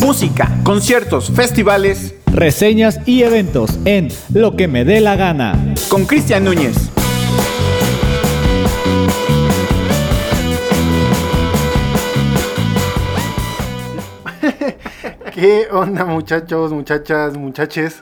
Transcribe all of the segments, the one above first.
Música, conciertos, festivales. Reseñas y eventos en Lo que me dé la gana. Con Cristian Núñez. ¿Qué onda muchachos, muchachas, muchaches?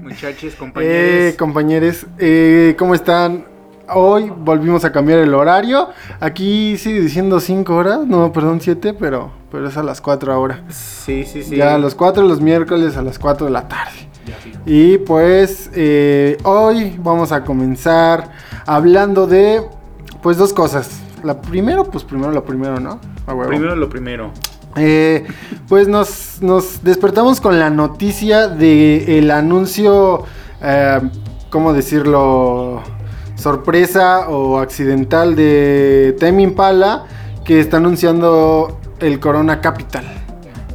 Muchachos, compañeros. Eh, compañeros, eh, ¿cómo están? Hoy volvimos a cambiar el horario. Aquí sigue diciendo 5 horas, no, perdón, 7, pero, pero es a las 4 ahora. Sí, sí, sí. Ya a las 4 los miércoles a las 4 de la tarde. Y pues eh, hoy vamos a comenzar hablando de pues dos cosas. La primero, pues primero lo primero, ¿no? Primero lo primero. Eh, pues nos, nos, despertamos con la noticia de el anuncio, eh, ¿cómo decirlo? Sorpresa o accidental de Temi Impala que está anunciando el Corona Capital.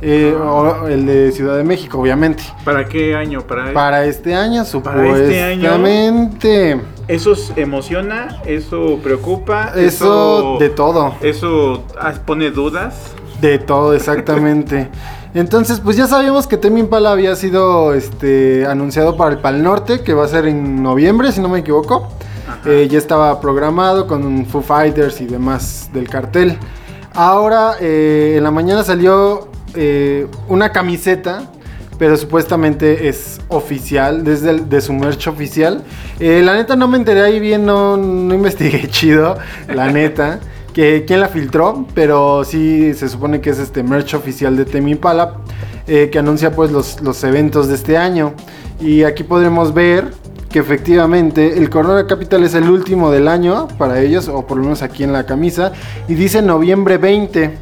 Eh, o el de Ciudad de México, obviamente. ¿Para qué año? Para, Para este año, supuestamente. ¿Eso emociona? ¿Eso preocupa? Eso, de todo. ¿Eso pone dudas? De todo, exactamente. Entonces, pues ya sabíamos que Temi Impala había sido este, anunciado para el Pal Norte, que va a ser en noviembre, si no me equivoco. Eh, ya estaba programado con Foo Fighters y demás del cartel. Ahora, eh, en la mañana salió eh, una camiseta, pero supuestamente es oficial, desde de su merch oficial. la neta no me enteré ahí bien, no, no investigué chido, la neta que quién la filtró, pero sí se supone que es este merch oficial de Temi Impala eh, que anuncia pues los, los eventos de este año. Y aquí podremos ver que efectivamente el Corona Capital es el último del año para ellos, o por lo menos aquí en la camisa, y dice noviembre 20,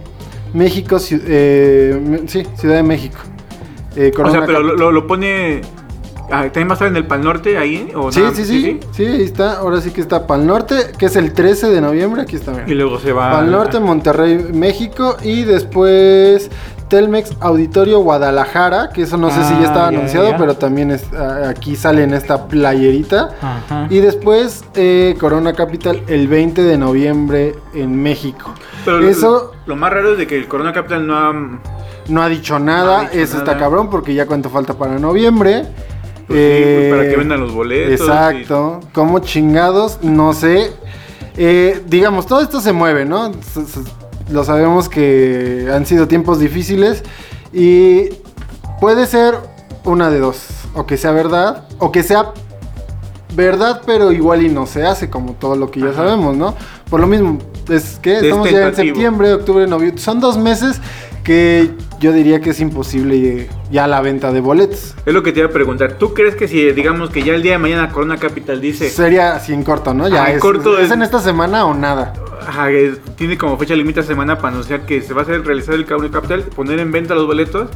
México, eh, sí, Ciudad de México. Eh, o sea, pero lo, lo, pone Ah, ¿También va a estar en el Pal Norte ahí? ¿O sí, sí, sí, sí, ahí está. Ahora sí que está Pal Norte, que es el 13 de noviembre. Aquí está. Y luego se va. Pal Norte, Monterrey, México. Y después Telmex Auditorio Guadalajara, que eso no sé si ya estaba ah, anunciado, pero también es, ah, aquí sale en esta playerita. Y después eh, Corona Capital el 20 de noviembre en México. Pero eso, lo, más raro es de que el Corona Capital no ha... No ha dicho nada, eso está cabrón porque ya cuánto falta para noviembre. Pues pues, para que eh, vendan los boletos. Exacto. Como chingados, no sé. Eh, digamos, todo esto se mueve, ¿no? Lo sabemos que han sido tiempos difíciles y puede ser una de dos. O que sea verdad, o que sea verdad, pero igual y no se hace, como todo lo que ya sabemos, ¿no? Por lo mismo, es que estamos ya en septiembre, octubre, noviembre. Son dos meses que yo diría que es imposible ya la venta de boletos. Es lo que te iba a preguntar. ¿Tú crees que si, digamos, que ya el día de mañana Corona Capital dice... Sería así en corto, ¿no? Ya en corto. ¿Es, en esta semana o nada? Ajá, tiene como fecha límite semana para anunciar que se va a hacer realizar el Corona Capital, poner en venta los boletos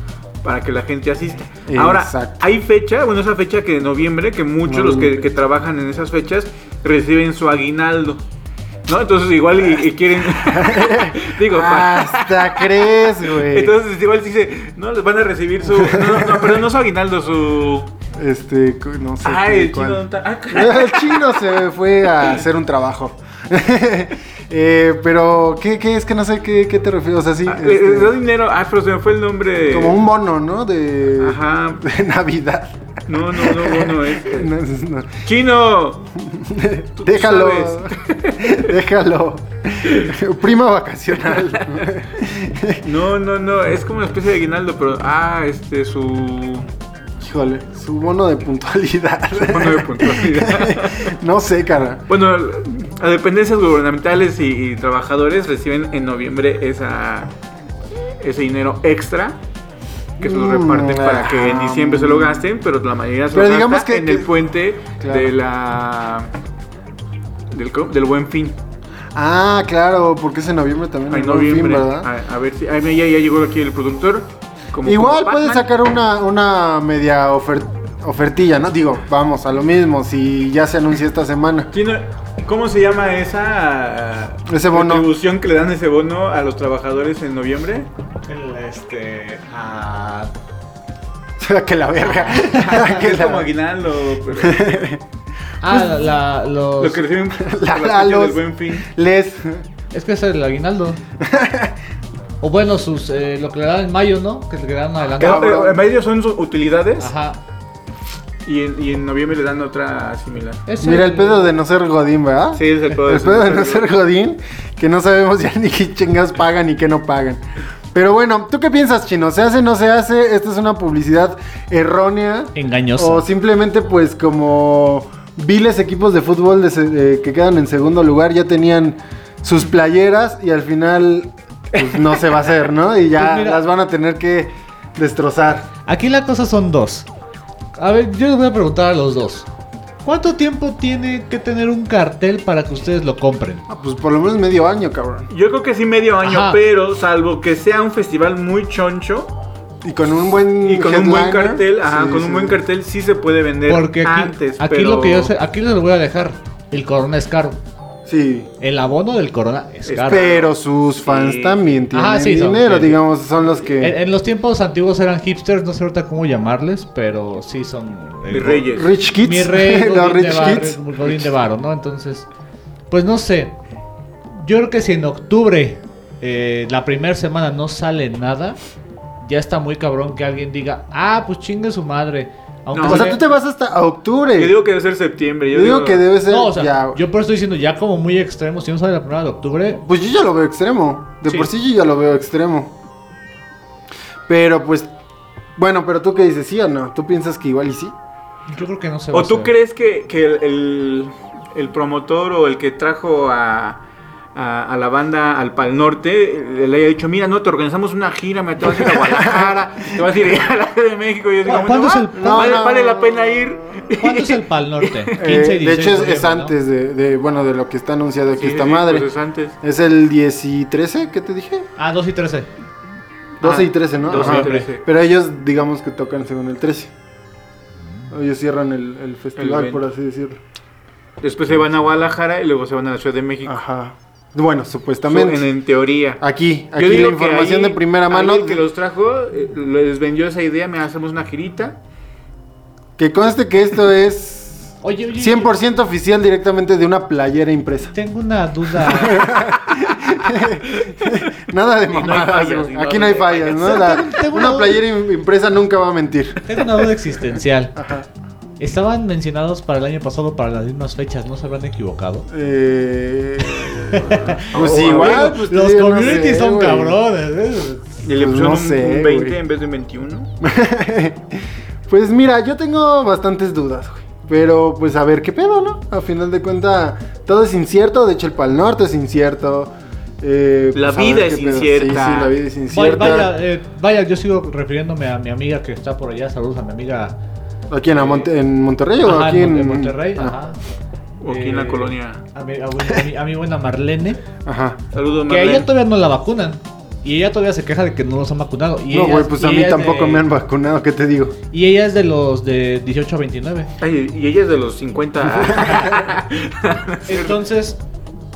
para que la gente asista. Ahora, hay fecha, bueno, esa fecha que de noviembre, que muchos los que, que trabajan en esas fechas reciben su aguinaldo. ¿No? Entonces igual y, quieren. Digo, hasta crees, güey. Entonces igual dice, no, les van a recibir su. No, no, pero no su aguinaldo, su. Este, no sé. Ah, el chino. Ah, el chino se fue a hacer un trabajo. eh, pero, ¿qué, ¿qué, es que no sé qué, qué te refieres? O sea, sí. Ah, este... dinero. Ah, pero se me fue el nombre. Como un bono, ¿no? De. Ajá. De Navidad. No, no, no, no, es. ¡Chino! Déjalo. Déjalo. Prima vacacional. no, no, no. Es como una especie de aguinaldo, pero. Ah, este, su. Híjole, su bono de puntualidad. Su bono de puntualidad. no sé, cara. Bueno, a dependencias gubernamentales y, trabajadores reciben en noviembre esa, ese dinero extra que se lo reparten mm, para que en diciembre se lo gasten, pero la mayoría se lo digamos que, en el puente de la del, del, buen fin. Ah, claro, porque es en noviembre también. En noviembre, fin, ¿verdad? A, ver si ya, ya, llegó aquí el productor. Igual puede sacar una, una media ofertilla, ¿no? Digo, vamos, a lo mismo, si ya se anuncia esta semana. ¿Cómo se llama esa ese bono. que le dan ese bono a los trabajadores en noviembre? este. A... que la verga. que es como aguinaldo. ah, la, los... Lo que reciben la, la, los, del buen fin. Les. Es que es el aguinaldo. O bueno, sus eh, lo que le dan en mayo, ¿no? Que le dan Que, adelantado. eh, En medio son sus utilidades Ajá. Y en, y en noviembre le dan otra similar. Es Mira el pedo de no ser Godín, ¿verdad? Sí, es el pedo de El pedo de no ser Godín, que no sabemos ya ni qué chingas pagan y qué no pagan. Pero bueno, ¿tú qué piensas, Chino? ¿Se hace o no se hace? ¿Esta es una publicidad errónea? Engañoso. O simplemente pues como viles equipos de fútbol de se- eh, que quedan en segundo lugar ya tenían sus playeras y al final pues, no se va a hacer, ¿no? Y ya Pues mira. las van a tener que destrozar. Aquí la cosa son dos. A ver, yo les voy a preguntar a los dos. ¿Cuánto tiempo tiene que tener un cartel para que ustedes lo compren? Ah, pues por lo menos medio año, cabrón. Yo creo que sí medio año, Ajá. pero salvo que sea un festival muy choncho Y con un buen y con un buen cartel, ajá, sí, con sí. un buen cartel sí se puede vender Porque aquí, antes, aquí pero lo que yo sé, aquí les lo voy a dejar. El Corona es caro. Sí. El abono del Corona es caro. Pero sus fans Sí. también tienen Ajá, sí, son- dinero, sí. digamos, son los que... En, en los tiempos antiguos eran hipsters, no sé ahorita cómo llamarles, pero sí son... el Mis reyes. Rich Kids, Mi rey, los Godín de Rich Bar- Kids. Godín de Varo, ¿no? Entonces, pues no sé. Yo creo que si en octubre, eh, la primera semana no sale nada, ya está muy cabrón que alguien diga, ah, pues chingue su madre. Aunque No, O sea, tú te vas hasta octubre. Yo digo que debe ser septiembre. Yo digo que debe ser No, o sea, ya... yo por eso estoy diciendo, ya como muy extremo, si no sale la primera de octubre, Pues yo ya lo veo extremo. De Sí. por sí yo ya lo veo extremo. Pero pues... Bueno, pero tú qué dices, ¿sí o no? ¿Tú piensas que igual y sí? yo creo que no se va ¿O a tú hacer. crees que, que el, el- el promotor o el que trajo a, a, a la banda al Pal Norte eh, le haya dicho, mira, no, te organizamos una gira, me te vas a ir a Guadalajara, te vas a ir a la Ciudad de México? Y yo digo, ¿Cu- cuándo bueno, es el- va, vale, no, vale la no. pena ir. ¿Cuándo es el Pal Norte? 15 Eh, y 16 de hecho es, es ¿no? antes de, de, bueno, de lo que está anunciado aquí Sí, esta sí, madre. pues es antes. Es el 10 y 13, ¿qué te dije? Ah, 2 y 13. 12 Ah, y 13, ¿no? 12 y Ajá. 13. Pero ellos, digamos que tocan según el 13. Ellos cierran el, el festival, evento. por así decirlo. Después se van a Guadalajara y luego se van a la Ciudad de México. Ajá. Bueno, supuestamente. en, en teoría. Aquí, Yo aquí la información ahí- de primera mano. El que los trajo eh, les vendió esa idea, me hacemos una girita. Que conste que esto es Oye, oye, 100% oficial directamente de una playera impresa. tengo una duda. Nada de no mamadas. fallas, no Aquí no hay fallas, ¿no? La- una playera im- impresa nunca va a mentir. tengo una duda existencial. Ajá. Estaban mencionados para el año pasado para las mismas fechas, ¿no se habrán equivocado? Eh, pues Oh, igual, amigo, pues, Los no communities sé, son cabrones. ¿eh? Y le Pues no un- sé, un 20 güey. en vez de un 21. Pues mira, yo tengo bastantes dudas, güey. Pero pues a ver qué pedo, ¿no? A final de cuentas, todo es incierto. De hecho, el Pal Norte es incierto. Eh, La pues, vida es incierta. Sí, sí, la vida es Vaya, incierta. vaya, eh, vaya, yo sigo refiriéndome a mi amiga que está por allá. Saludos a mi amiga. ¿Aquí en, Monterrey o Ajá, aquí en, en, en Monterrey. Ah, Ajá. O aquí en la Eh, colonia. A mi, a mi- a mi- a mi buena Marlene. Ajá. Saludos, Que a ella Marlene. todavía no la vacunan. Y ella todavía se queja de que no los han vacunado. Y No, güey, es- pues a mí tampoco de- me han vacunado, ¿qué te digo? Y ella es de los de 18 a 29. Ay, y ella es de los 50. Entonces,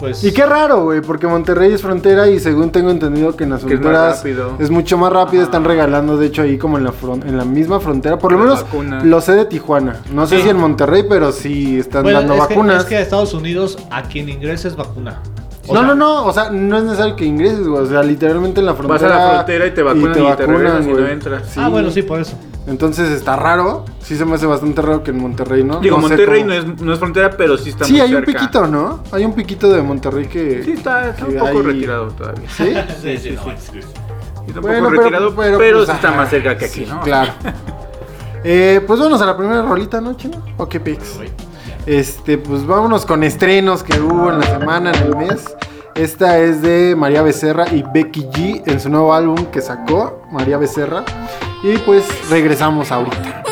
pues. Y qué raro, güey, porque Monterrey es frontera y según tengo entendido que en las es fronteras es mucho más rápido, Ajá. están regalando, de hecho, ahí como en la, fron- en la misma frontera, por lo menos lo sé de Tijuana, no sé Sí. si en Monterrey, pero sí están Bueno, dando es que- vacunas. es que a Estados Unidos a quien ingrese es vacuna. O no, sea, no, no, o sea, no es necesario que ingreses, güey, o sea, literalmente en la Vas frontera. a la frontera y te vacunan y te, regresan y no güey. entras. Sí. Ah, bueno, sí, por eso. Entonces está raro, sí se me hace bastante raro que en Monterrey, ¿no? Digo, No Monterrey cómo- no es, no es frontera, pero sí está Sí, muy hay un piquito, ¿no? Hay un piquito de Monterrey que... Sí, está, está un poco hay- retirado todavía. ¿Sí? Sí, sí, no, Sí, está un Bueno, poco retirado, pero, pues, sí está ajá, más cerca que aquí, sí, ¿no? Claro. Eh, pues vámonos a la primera rolita, ¿no, chino? ¿O qué pics? Este, pues vámonos con estrenos que hubo en la semana, en el mes. Esta es de María Becerra y Becky G en su nuevo álbum que sacó, María Becerra. Y pues regresamos ahorita.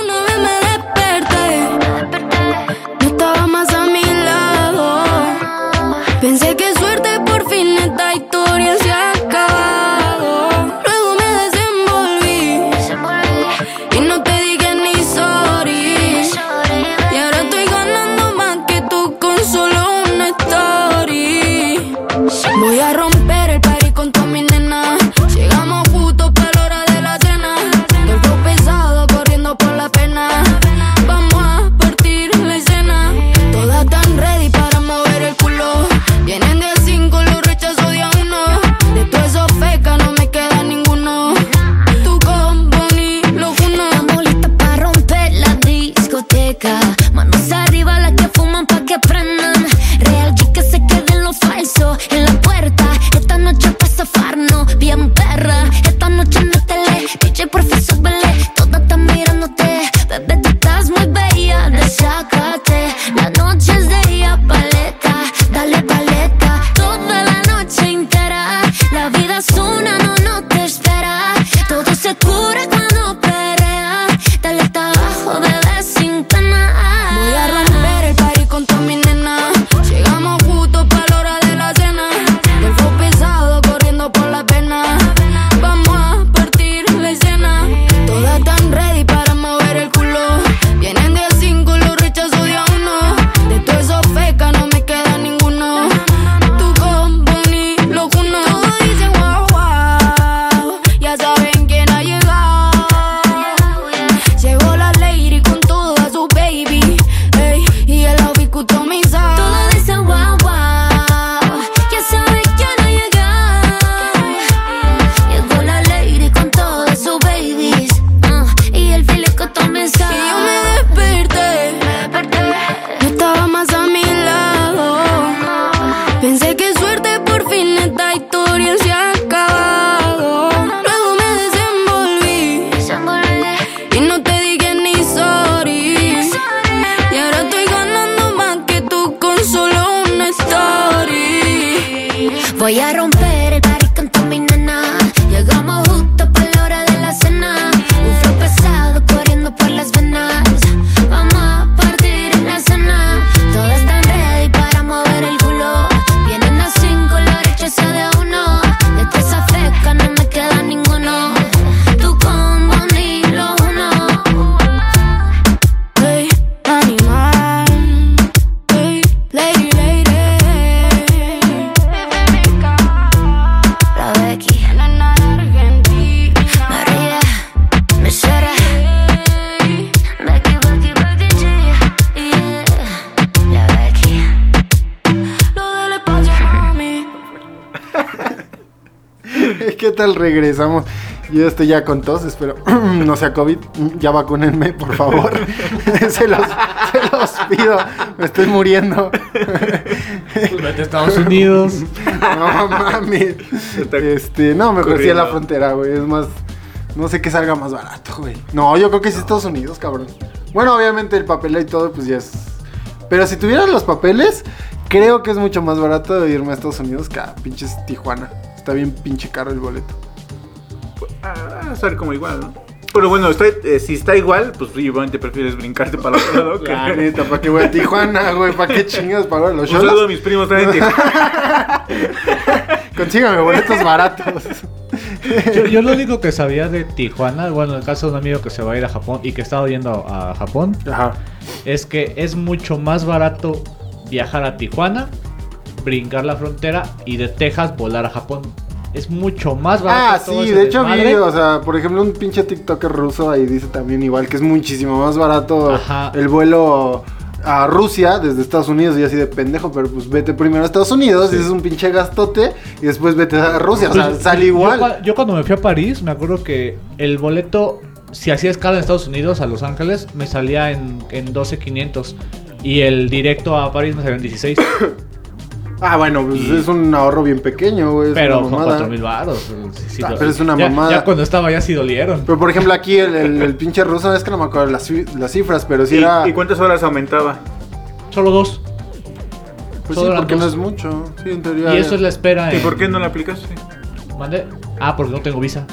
¿Qué tal regresamos? Yo estoy ya con tos, espero no sea COVID. Ya vacúnenme, por favor. se, los, se los pido. Me estoy muriendo. Pues vete a Estados Unidos. No mames. Este, no, mejor sí a la frontera, güey. Es más. No sé qué salga más barato, güey. No, yo creo que sí Estados Unidos, cabrón. Bueno, obviamente el papel y todo, pues ya es. Pero si tuvieran los papeles, creo que es mucho más barato irme a Estados Unidos que a pinches Tijuana. Está bien pinche caro el boleto. Ah, va a estar como igual, ¿no? Pero bueno, está, eh, si está igual, pues obviamente prefieres brincarte para otro lado. que- La neta, ¿para qué voy a Tijuana, güey? ¿Para qué chingas pagar los Un saludo a shows? mis primos también en Tijuana. Consígame boletos baratos. Yo, yo lo único que sabía de Tijuana, bueno, en el caso de un amigo que se va a ir a Japón y que estaba yendo a Japón, Ajá. es que es mucho más barato viajar a Tijuana, brincar la frontera y de Texas volar a Japón. Es mucho más barato. Ah, todo sí, de hecho vi, o sea, por ejemplo, un pinche TikToker ruso ahí dice también igual que es muchísimo más barato Ajá. el vuelo a Rusia desde Estados Unidos y así de pendejo, pero pues vete primero a Estados Unidos, y es un pinche gastote y después vete a Rusia, o sea, Pues, sale yo igual. cua- Yo, cuando me fui a París, me acuerdo que el boleto, si hacía escala en Estados Unidos a Los Ángeles, me salía en, en 12.500. Y el directo a París me salió en 16. Ah, bueno, pues es un ahorro bien pequeño, güey, es pero mamada. 4.000 baros. sí, sí, Ah, lo- pero es una ya- mamada. Ya cuando estaba ya sí dolieron. Pero por ejemplo aquí el, el- el pinche ruso, es que no me acuerdo las, ci- las cifras, pero sí ¿Y, era... y cuántas horas aumentaba? Solo dos. Pues solo sí, porque no es mucho. Sí, en teoría. Y eso es la espera. ¿Y en- por qué no la aplicaste? ¿Mande? Ah, porque no tengo visa.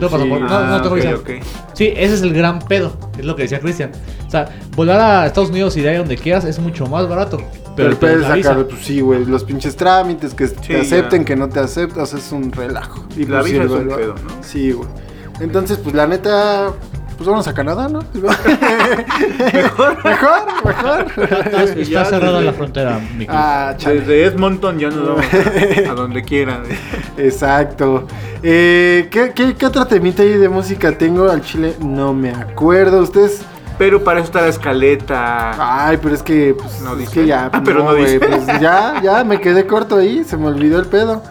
No tengo Sí. No, no Ah, tengo visa. ok. Sí, ese es el gran pedo. Es lo que decía Cristian. O sea, volar a Estados Unidos y de ahí a donde quieras es mucho más barato. Pero Pero el pedo es la visa. sacar, pues sí, güey, los pinches trámites, que te ya. acepten, que no te acepten, o sea, es un relajo. Y La pues, sí, visa es un pedo, ¿no? Sí, güey. Entonces, pues la neta, pues vamos a Canadá, ¿no? mejor, mejor, mejor. Está, cerrada la frontera, mi ah. Desde Edmonton ya nos vamos a, a donde quieran. Exacto. Eh, ¿qué, qué, qué otra temita ahí de música tengo al chile? No me acuerdo. Ustedes. Pero para eso está la escaleta. Ay, pero es que, pues, No es dice. que ya, Ah, pero no güey, dice. pues ya, ya me quedé corto ahí, se me olvidó el pedo.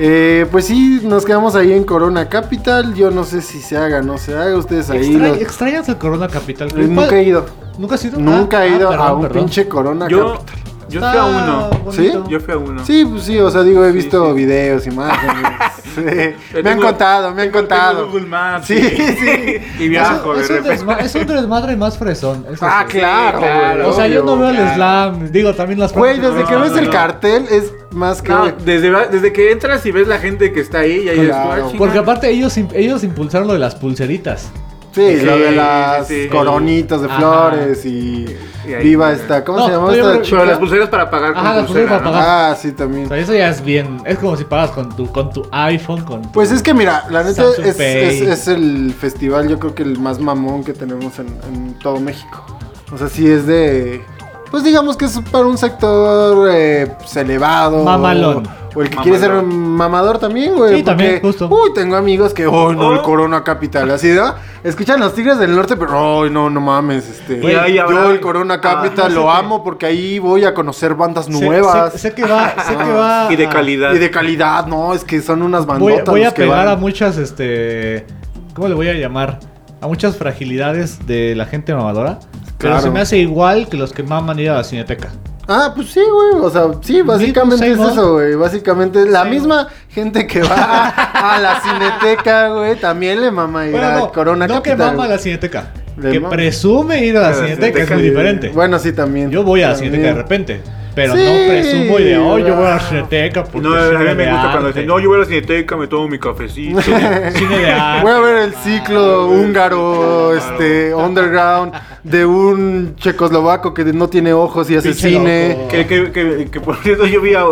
Eh, pues sí, nos quedamos ahí en Corona Capital. Yo no sé si se haga, no se haga. Ustedes ahí. Extra- los- ¿Extrañas el Corona Capital? Eh, nunca he ido. ¿Nunca has ido? Nunca Ah, he ido ah, a un perdón. pinche Corona Yo, Capital. Yo fui a uno. ¿Sí? Yo fui a uno. Sí, pues sí, o sea, digo, he visto sí. videos, imágenes. sí. Me han contado, me han contado. Google Maps. Sí, sí. Y viajo de Es un, es un desmadre más fresón. eso Ah, sí. claro, O sea, yo no veo el slam. Digo, también las Güey, desde que No, ves no, el no. cartel es más que. No, desde, desde que entras y ves la gente que está ahí, ya dices, Claro. "Ah, chinga". Porque aparte ellos, ellos impulsaron lo de las pulseritas. Sí, Sí, lo de las sí, sí. coronitas de Ajá. flores y, Y ahí- viva esta, ¿cómo No, se llama esta chica? Pero las pulseras para pagar con Ajá, las pulsera, pulseras para ¿no? pagar. Ah, sí, también. O sea, eso ya es bien. Es como si pagas con tu, con tu iPhone, con tu- Pues es que mira, la neta es, es, es el festival, yo creo que el más mamón que tenemos en, en todo México. O sea, sí es de. Pues digamos que es para un sector eh, pues, elevado. Mamalón. O el que quiere ser un mamador también, güey. Sí, también, justo. Uy, tengo amigos que, oh, no, el Oh. Corona Capital. Así, ¿no? Escuchan los Tigres del Norte, pero, oh, no, no mames. Este, Y ahí habrá- yo el Corona Capital Ah, lo no sé amo porque ahí voy a conocer bandas Sé- nuevas. Sé, sé que va. Sé que va Y de a- calidad. Y de calidad, no, es que son unas Voy, bandotas. voy a los que pegar van. a muchas, este. ¿Cómo le voy a llamar? A muchas fragilidades de la gente mamadora. Pero Claro. se me hace igual que los que maman ir a la cineteca. Ah, pues sí, güey. O sea, sí, básicamente es eso, güey. Básicamente la misma gente que va a, a la cineteca, güey, también le mama ir Bueno, a no, Corona no que Capital. mama a la cineteca. Le que mama. presume ir a la cineteca, es muy diferente. Bueno, sí, también. Yo voy a la También. cineteca de repente. Pero Sí. no presumo y de hoy yo voy a la cineteca. Porque No, a mí me gusta cuando arte". dicen, no, yo voy a la cineteca, me tomo mi cafecito. Cine de arte. Voy a ver el ciclo húngaro, este, underground, de un checoslovaco que no tiene ojos y hace Pinche cine. que, que, que, que por cierto yo vi a...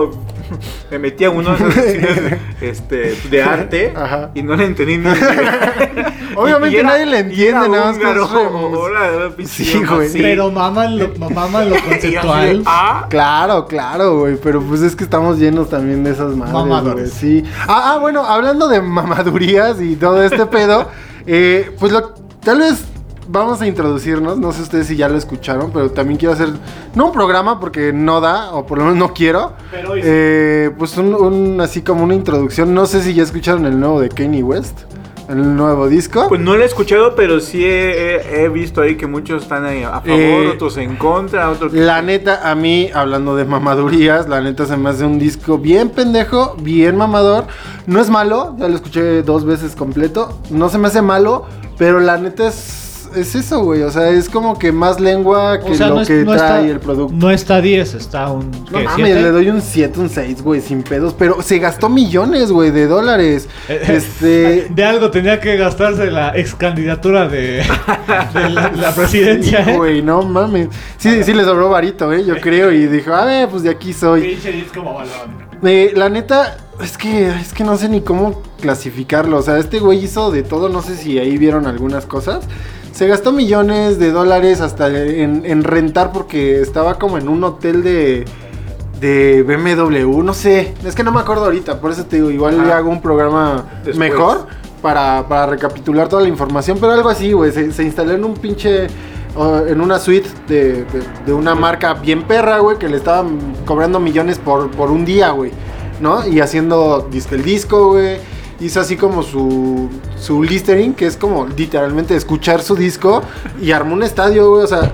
Me metí a uno de esos cines este, de arte Ajá. y no le entendí ni Obviamente Y era- nadie le entiende, era nada más Sí, güey. Pero maman lo, maman lo conceptual. ah, Claro, claro, güey, pero pues es que estamos llenos también de esas madres, Mamadores. sí. Ah, ah, bueno, hablando de mamadurías y todo este pedo, eh, pues lo, tal vez vamos a introducirnos. No sé ustedes si ya lo escucharon, pero también quiero hacer, no un programa porque no da, o por lo menos no quiero. Pero hoy sí. Eh, pues un, un- así como una introducción. No sé si ya escucharon el nuevo de Kanye West, el nuevo disco. Pues no lo he escuchado, pero sí he, he- he visto ahí que muchos están ahí a favor, Eh, otros en contra, otros... La neta, a mí, hablando de mamadurías, la neta se me hace un disco bien pendejo, bien mamador. No es malo, ya lo escuché dos veces completo. No se me hace malo, pero la neta es, es eso, güey. O sea, es como que más lengua que O sea, lo no, es- que no trae está, el producto. no está 10, está un. No ¿qué, mames, le doy un 7, un 6, güey, sin pedos. Pero se gastó millones, güey, de dólares. Eh, Este. De algo tenía que gastarse la ex candidatura de, de la, la presidencia. Sí, ¿eh? güey, no mames. Sí, sí le sobró varito, eh, yo creo. Y dijo, a ver, pues de aquí soy. Pinche mamalón. Eh, la neta, es que, es que no sé ni cómo clasificarlo. O sea, este güey hizo de todo. No sé si ahí vieron algunas cosas. Se gastó millones de dólares hasta en, en rentar porque estaba como en un hotel de, de BMW. No sé, es que no me acuerdo ahorita. Por eso te digo, igual le hago un programa Después. mejor para, para recapitular toda la información. Pero algo así, güey. Se, se instaló en un pinche. en una suite de, de- de una marca bien perra, güey, que le estaban cobrando millones por, por un día, güey, ¿no? Y haciendo disque el disco, güey. Hizo así como su, su listering, que es como literalmente escuchar su disco. Y armó un estadio, güey, o sea,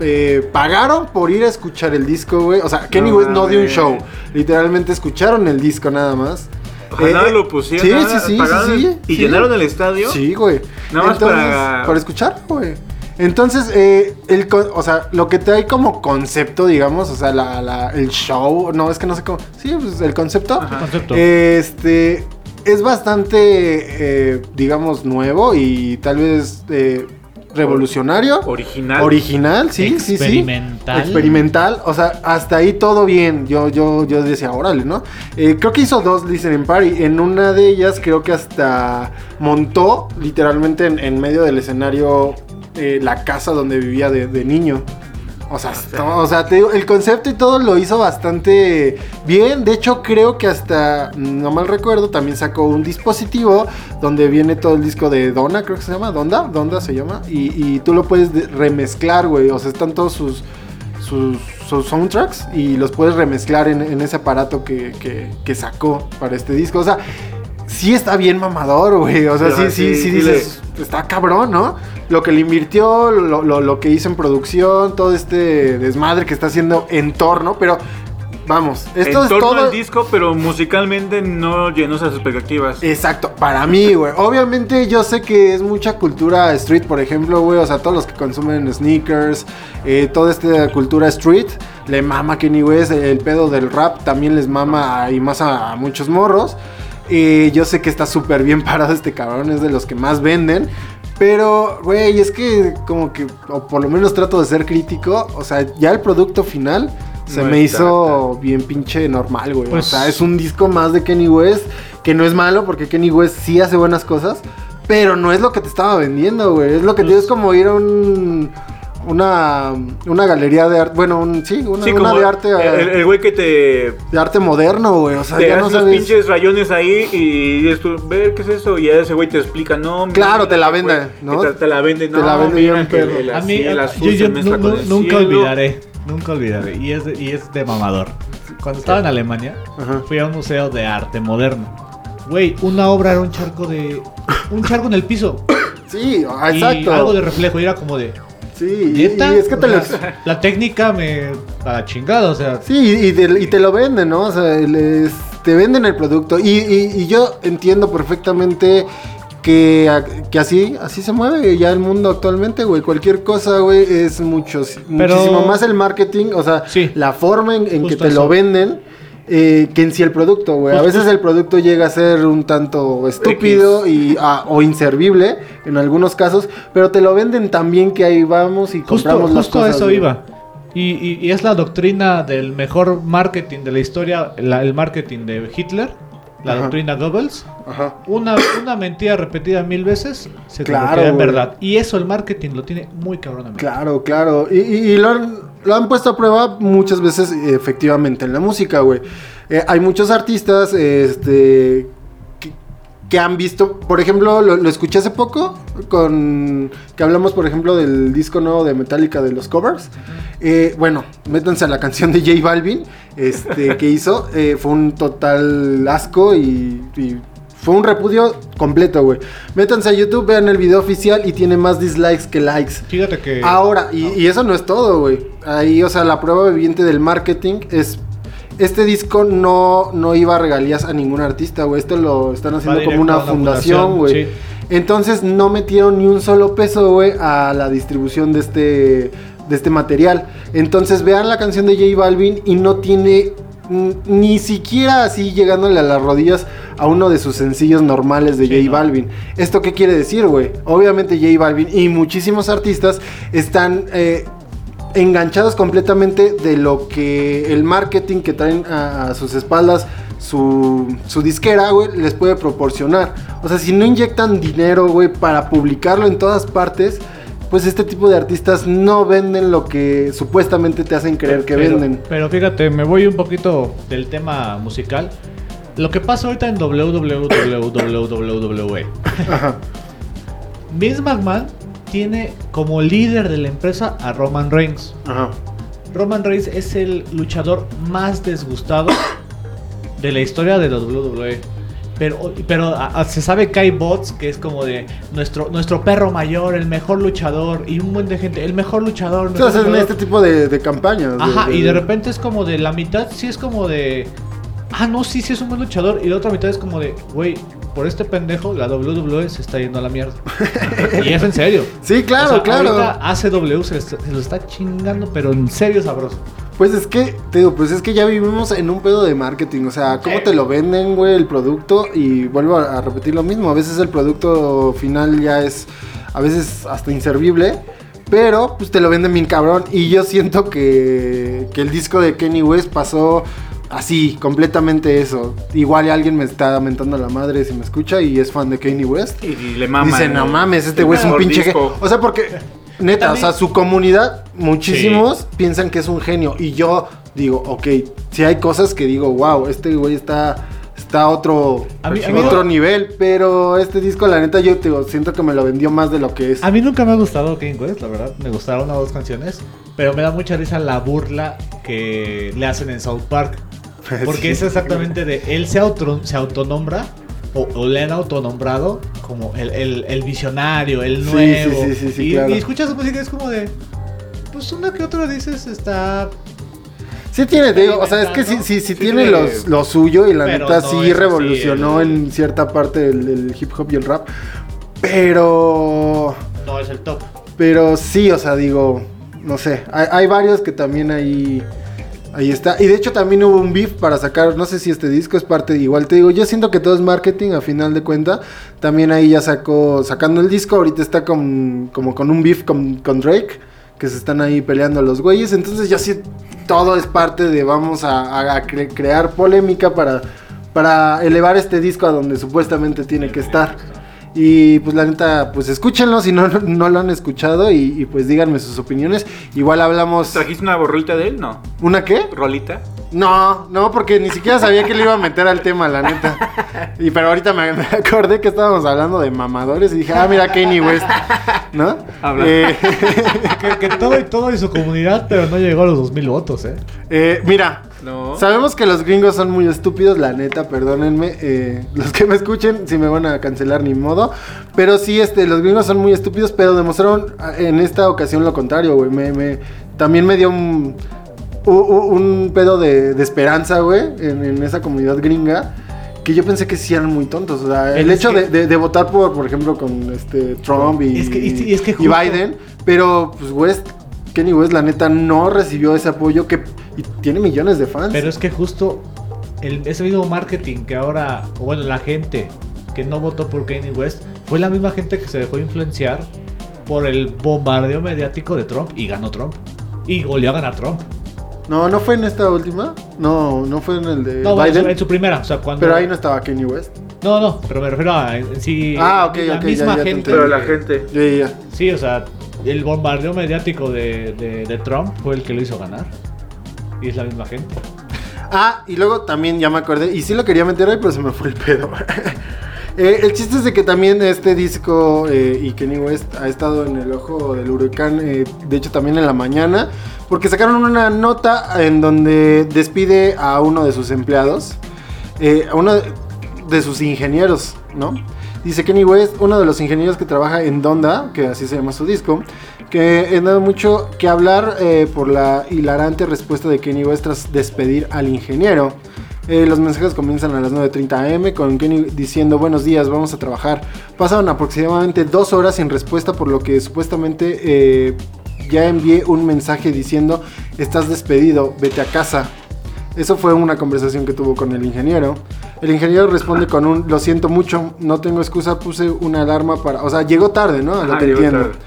eh, pagaron por ir a escuchar el disco, güey. O sea, Kenny No West no dio un show. Literalmente escucharon el disco nada más. Ojalá Eh, lo pusieron. Sí, nada, sí, sí, sí, pagaron sí, ¿Y sí. llenaron el estadio? Sí, güey. Nada más Entonces, para- escuchar, güey. Entonces, eh, el, o sea, lo que trae como concepto, digamos, o sea, la, la- el show, no, es que no sé cómo, sí, pues el concepto, Ajá. Concepto. este, es bastante, eh, digamos, nuevo y tal vez eh, revolucionario. Original. Original, sí, sí, sí. Experimental. Experimental. O sea, hasta ahí todo bien. Yo, yo, yo decía, órale, ¿no? Eh, creo que hizo dos listening party. En una de ellas creo que hasta montó literalmente en, en medio del escenario eh, la casa donde vivía de, de niño. O sea, o sea, te digo, el concepto y todo lo hizo bastante bien. De hecho, creo que hasta, no mal recuerdo, también sacó un dispositivo donde viene todo el disco de Donna, creo que se llama, Donda, Donda se llama. Y, y tú lo puedes de- remezclar, güey. O sea, están todos sus, sus, sus soundtracks y los puedes remezclar en, en ese aparato que, que- que sacó para este disco. O sea, sí está bien mamador, güey. O sea, sí, sí, sí, sí dices, está cabrón, ¿no? Lo que le invirtió, lo, lo- lo que hizo en producción, todo este desmadre que está haciendo en torno, pero vamos, esto en es todo. al disco, pero musicalmente no llenó esas expectativas. Exacto, para mí, güey. Obviamente yo sé que es mucha cultura street, por ejemplo, güey. O sea, todos los que consumen sneakers, eh, toda esta cultura street, le mama Kenny West. El pedo del rap también les mama a- y más a, a muchos morros. Eh, yo sé que está súper bien parado este cabrón, es de los que más venden. Pero, güey, es que como que, o por lo menos trato de ser crítico. O sea, ya el producto final se No me está hizo bien pinche normal, güey. Pues- o sea, es un disco más de Kenny West, que no es malo porque Kenny West sí hace buenas cosas, pero no es lo que te estaba vendiendo, güey. Es lo que Pues- tienes como ir a un una una galería de arte, bueno, un, sí, una, Sí, una como de arte el, el güey que te, de arte moderno, güey. O sea, te ya no los sabes. pinches rayones ahí y dices tú, ver qué es eso. Y ese güey te explica, no. Claro, mira, te la güey, vende, ¿no? Te, te la vende, Te no. la vende mira bien, que perro. el A mí, el a- azul yo, se yo mezcla nu- con nu- el nunca cielo. olvidaré, nunca olvidaré. Y es, de, y es de mamador. Cuando estaba en Alemania, Ajá. fui a un museo de arte moderno. Güey, una obra era un charco de. Un charco en el piso. Sí, ah, Y exacto. algo de reflejo. Y era como de. Sí, y, es que te lo sea, La técnica me. A la chingada, o sea. Sí, y te, y te lo venden, ¿no? O sea, les- te venden el producto. Y, y- y yo entiendo perfectamente que, que así, así se mueve ya el mundo actualmente, güey. Cualquier cosa, güey, es mucho, muchísimo más el marketing, o sea, Sí. la forma en, en que te lo venden. Eh, que en sí el producto, güey. A Justo- veces el producto llega a ser un tanto estúpido y, ah, o inservible en algunos casos, pero te lo venden tan bien que ahí vamos y Justo, compramos las justo cosas. eso güey. iba. Y, y- y es la doctrina del mejor marketing de la historia, la- el marketing de Hitler, la Ajá. doctrina Goebbels. Ajá. Una, una mentira repetida mil veces se Claro, convertirá en verdad. Y eso el marketing lo tiene muy cabronamente. Claro, claro. Y, y- y lo, han, lo han puesto a prueba muchas veces, eh, efectivamente, en la música, güey. Eh, hay muchos artistas este, que, que han visto, por ejemplo, lo, lo escuché hace poco, con que hablamos, por ejemplo, del disco nuevo de Metallica de los covers. Eh, bueno, métanse a la canción de J Balvin este, que hizo. Eh, fue un total asco y, y fue un repudio completo, güey. Métanse a YouTube, vean el video oficial y tiene más dislikes que likes. Fíjate que. Ahora, y, y eso no es todo, güey. Ahí, o sea, la prueba viviente del marketing es. Este disco no, no iba a regalías a ningún artista, güey. Esto lo están haciendo como una fundación, güey. sí. Entonces no metieron ni un solo peso, güey, a la distribución de este, de este material. Entonces vean la canción de J Balvin y no tiene ni siquiera así llegándole a las rodillas a uno de sus sencillos normales de Sí, J no. Balvin. ¿Esto qué quiere decir, güey? Obviamente J Balvin y muchísimos artistas están eh, enganchados completamente de lo que el marketing que traen a, a sus espaldas su, su disquera, güey, les puede proporcionar. O sea, si no inyectan dinero, güey, para publicarlo en todas partes, pues este tipo de artistas no venden lo que supuestamente te hacen creer que pero, venden. Pero fíjate, me voy un poquito del tema musical. Lo que pasa ahorita en www. Ajá. Vince McMahon tiene como líder de la empresa a Roman Reigns. Ajá. Roman Reigns es el luchador más desgustado de la historia de la WWE. Pero, pero a- a- se sabe que hay bots que es como de nuestro, nuestro perro mayor, el mejor luchador, y un buen de gente, el mejor luchador. mejor Entonces, en luchador. este tipo de, de campañas. Ajá, y de repente es como de la mitad, sí es como de. Ah, no, sí, sí es un buen luchador. Y la otra mitad es como de, güey, por este pendejo, la WWE se está yendo a la mierda. y es en serio. Sí, claro, O sea, claro. ACW se, está- se lo está chingando, pero en serio sabroso. Pues es que, te digo, pues es que ya vivimos en un pedo de marketing. O sea, cómo te lo venden, güey, el producto. Y vuelvo a, a repetir lo mismo. A veces el producto final ya es, a veces hasta inservible. Pero, pues te lo venden bien cabrón. Y yo siento que, que el disco de Kenny West pasó así, completamente eso. Igual alguien me está mentando la madre si me escucha y es fan de Kenny West. Y, y le mama. Dice, no mames, este güey es un pinche disco". genio. O sea, porque, neta, o sea, su comunidad, muchísimos piensan que es un genio. Y yo digo, ok, si hay cosas que digo, wow, este güey está, está a otro, A mí- en a mí otro no- nivel. Pero este disco, la neta, yo te digo, siento que me lo vendió más de lo que es. A mí nunca me ha gustado Kanye West, la verdad. Me gustaron una o dos canciones. Pero me da mucha risa la burla que le hacen en South Park. Porque Sí. es exactamente de. Él se, auto, se autonombra. O, o le han autonombrado como el, el- el visionario, el nuevo. sí, sí, sí, sí, y, claro. y escuchas su música y es como de. Pues una que otra dices está. Sí tiene, te digo, o sea, es que sí, sí, sí Sí tiene los, lo suyo y la Pero neta no sí revolucionó el- en cierta parte el, el hip hop y el rap. Pero... No es el top. Pero sí, o sea, digo, no sé, hay, hay varios que también ahí, ahí está. Y de hecho también hubo un beef para sacar, no sé si este disco es parte, igual te digo, yo siento que todo es marketing a final de cuenta. También ahí ya sacó, sacando el disco, ahorita está con, como con un beef con, Drake, que se están ahí peleando los güeyes. Entonces yo sí, todo es parte de vamos a, a- a cre- crear polémica para, para elevar este disco a donde supuestamente tiene que estar. Y pues la neta, pues escúchenlo si no, no lo han escuchado y, y, pues díganme sus opiniones. Igual hablamos... ¿Trajiste una rolita de él? No. ¿Una qué? ¿Rolita? No, no, porque ni siquiera sabía que le iba a meter al tema, la neta. Y pero ahorita me, me acordé que estábamos hablando de mamadores y dije, ah, mira Kanye West, ¿no? Habla. Eh, Que, que todo y todo y su comunidad, pero no llegó a los 2000 votos, ¿eh? eh, mira, No. Sabemos que los gringos son muy estúpidos, la neta, perdónenme. eh, los que me escuchen, si me van a cancelar ni modo. Pero sí, este, los gringos son muy estúpidos, pero demostraron ah, en esta ocasión lo contrario, güey. Me, me- también me dio un, pedo de, de esperanza, güey, en, en esa comunidad gringa. Que yo pensé que sí eran muy tontos. O sea, el Es hecho de, de- de votar por, por ejemplo, con este Trump y, Es que- y sí, es que y justo- Biden. Pero, pues, West, Kenny West, la neta, no recibió ese apoyo que y tiene millones de fans. Pero es que justo el, ese mismo marketing que ahora, o bueno, la gente que no votó por Kanye West, fue la misma gente que se dejó influenciar por el bombardeo mediático de Trump y ganó Trump. Y goleó a ganar Trump. No, no fue en esta última. No, no fue en el de No, bueno, Biden. en su primera, o sea, cuando... Pero ahí no estaba Kanye West. No, no, pero me refiero a en, sí... Ah, ok, la ok, ya- misma ya te gente... Pero la gente. Ya, ya, ya. Sí, o sea, el bombardeo mediático de, de- de Trump fue el que lo hizo ganar. Es la misma gente. Ah, y luego también ya me acordé. Y sí lo quería meter ahí, pero se me fue el pedo. Eh, el chiste es de que también este disco eh, y Kenny West ha estado en el ojo del huracán, eh, de hecho también en la mañana, porque sacaron una nota en donde despide a uno de sus empleados, eh, a uno de sus ingenieros, ¿no? Dice Kenny West, uno de los ingenieros que trabaja en Donda, que así se llama su disco, que ha dado mucho que hablar eh, por la hilarante respuesta de Kenny West tras despedir al ingeniero. Eh, los mensajes comienzan a las 9.30 am con Kenny diciendo buenos días, vamos a trabajar. Pasaron aproximadamente dos horas sin respuesta por lo que supuestamente eh, ya envié un mensaje diciendo estás despedido, vete a casa. Eso fue una conversación que tuvo con el ingeniero. El ingeniero responde con un lo siento mucho, no tengo excusa, puse una alarma para... O sea, llegó tarde, ¿no? Lo Ajá, que entiendo. tarde.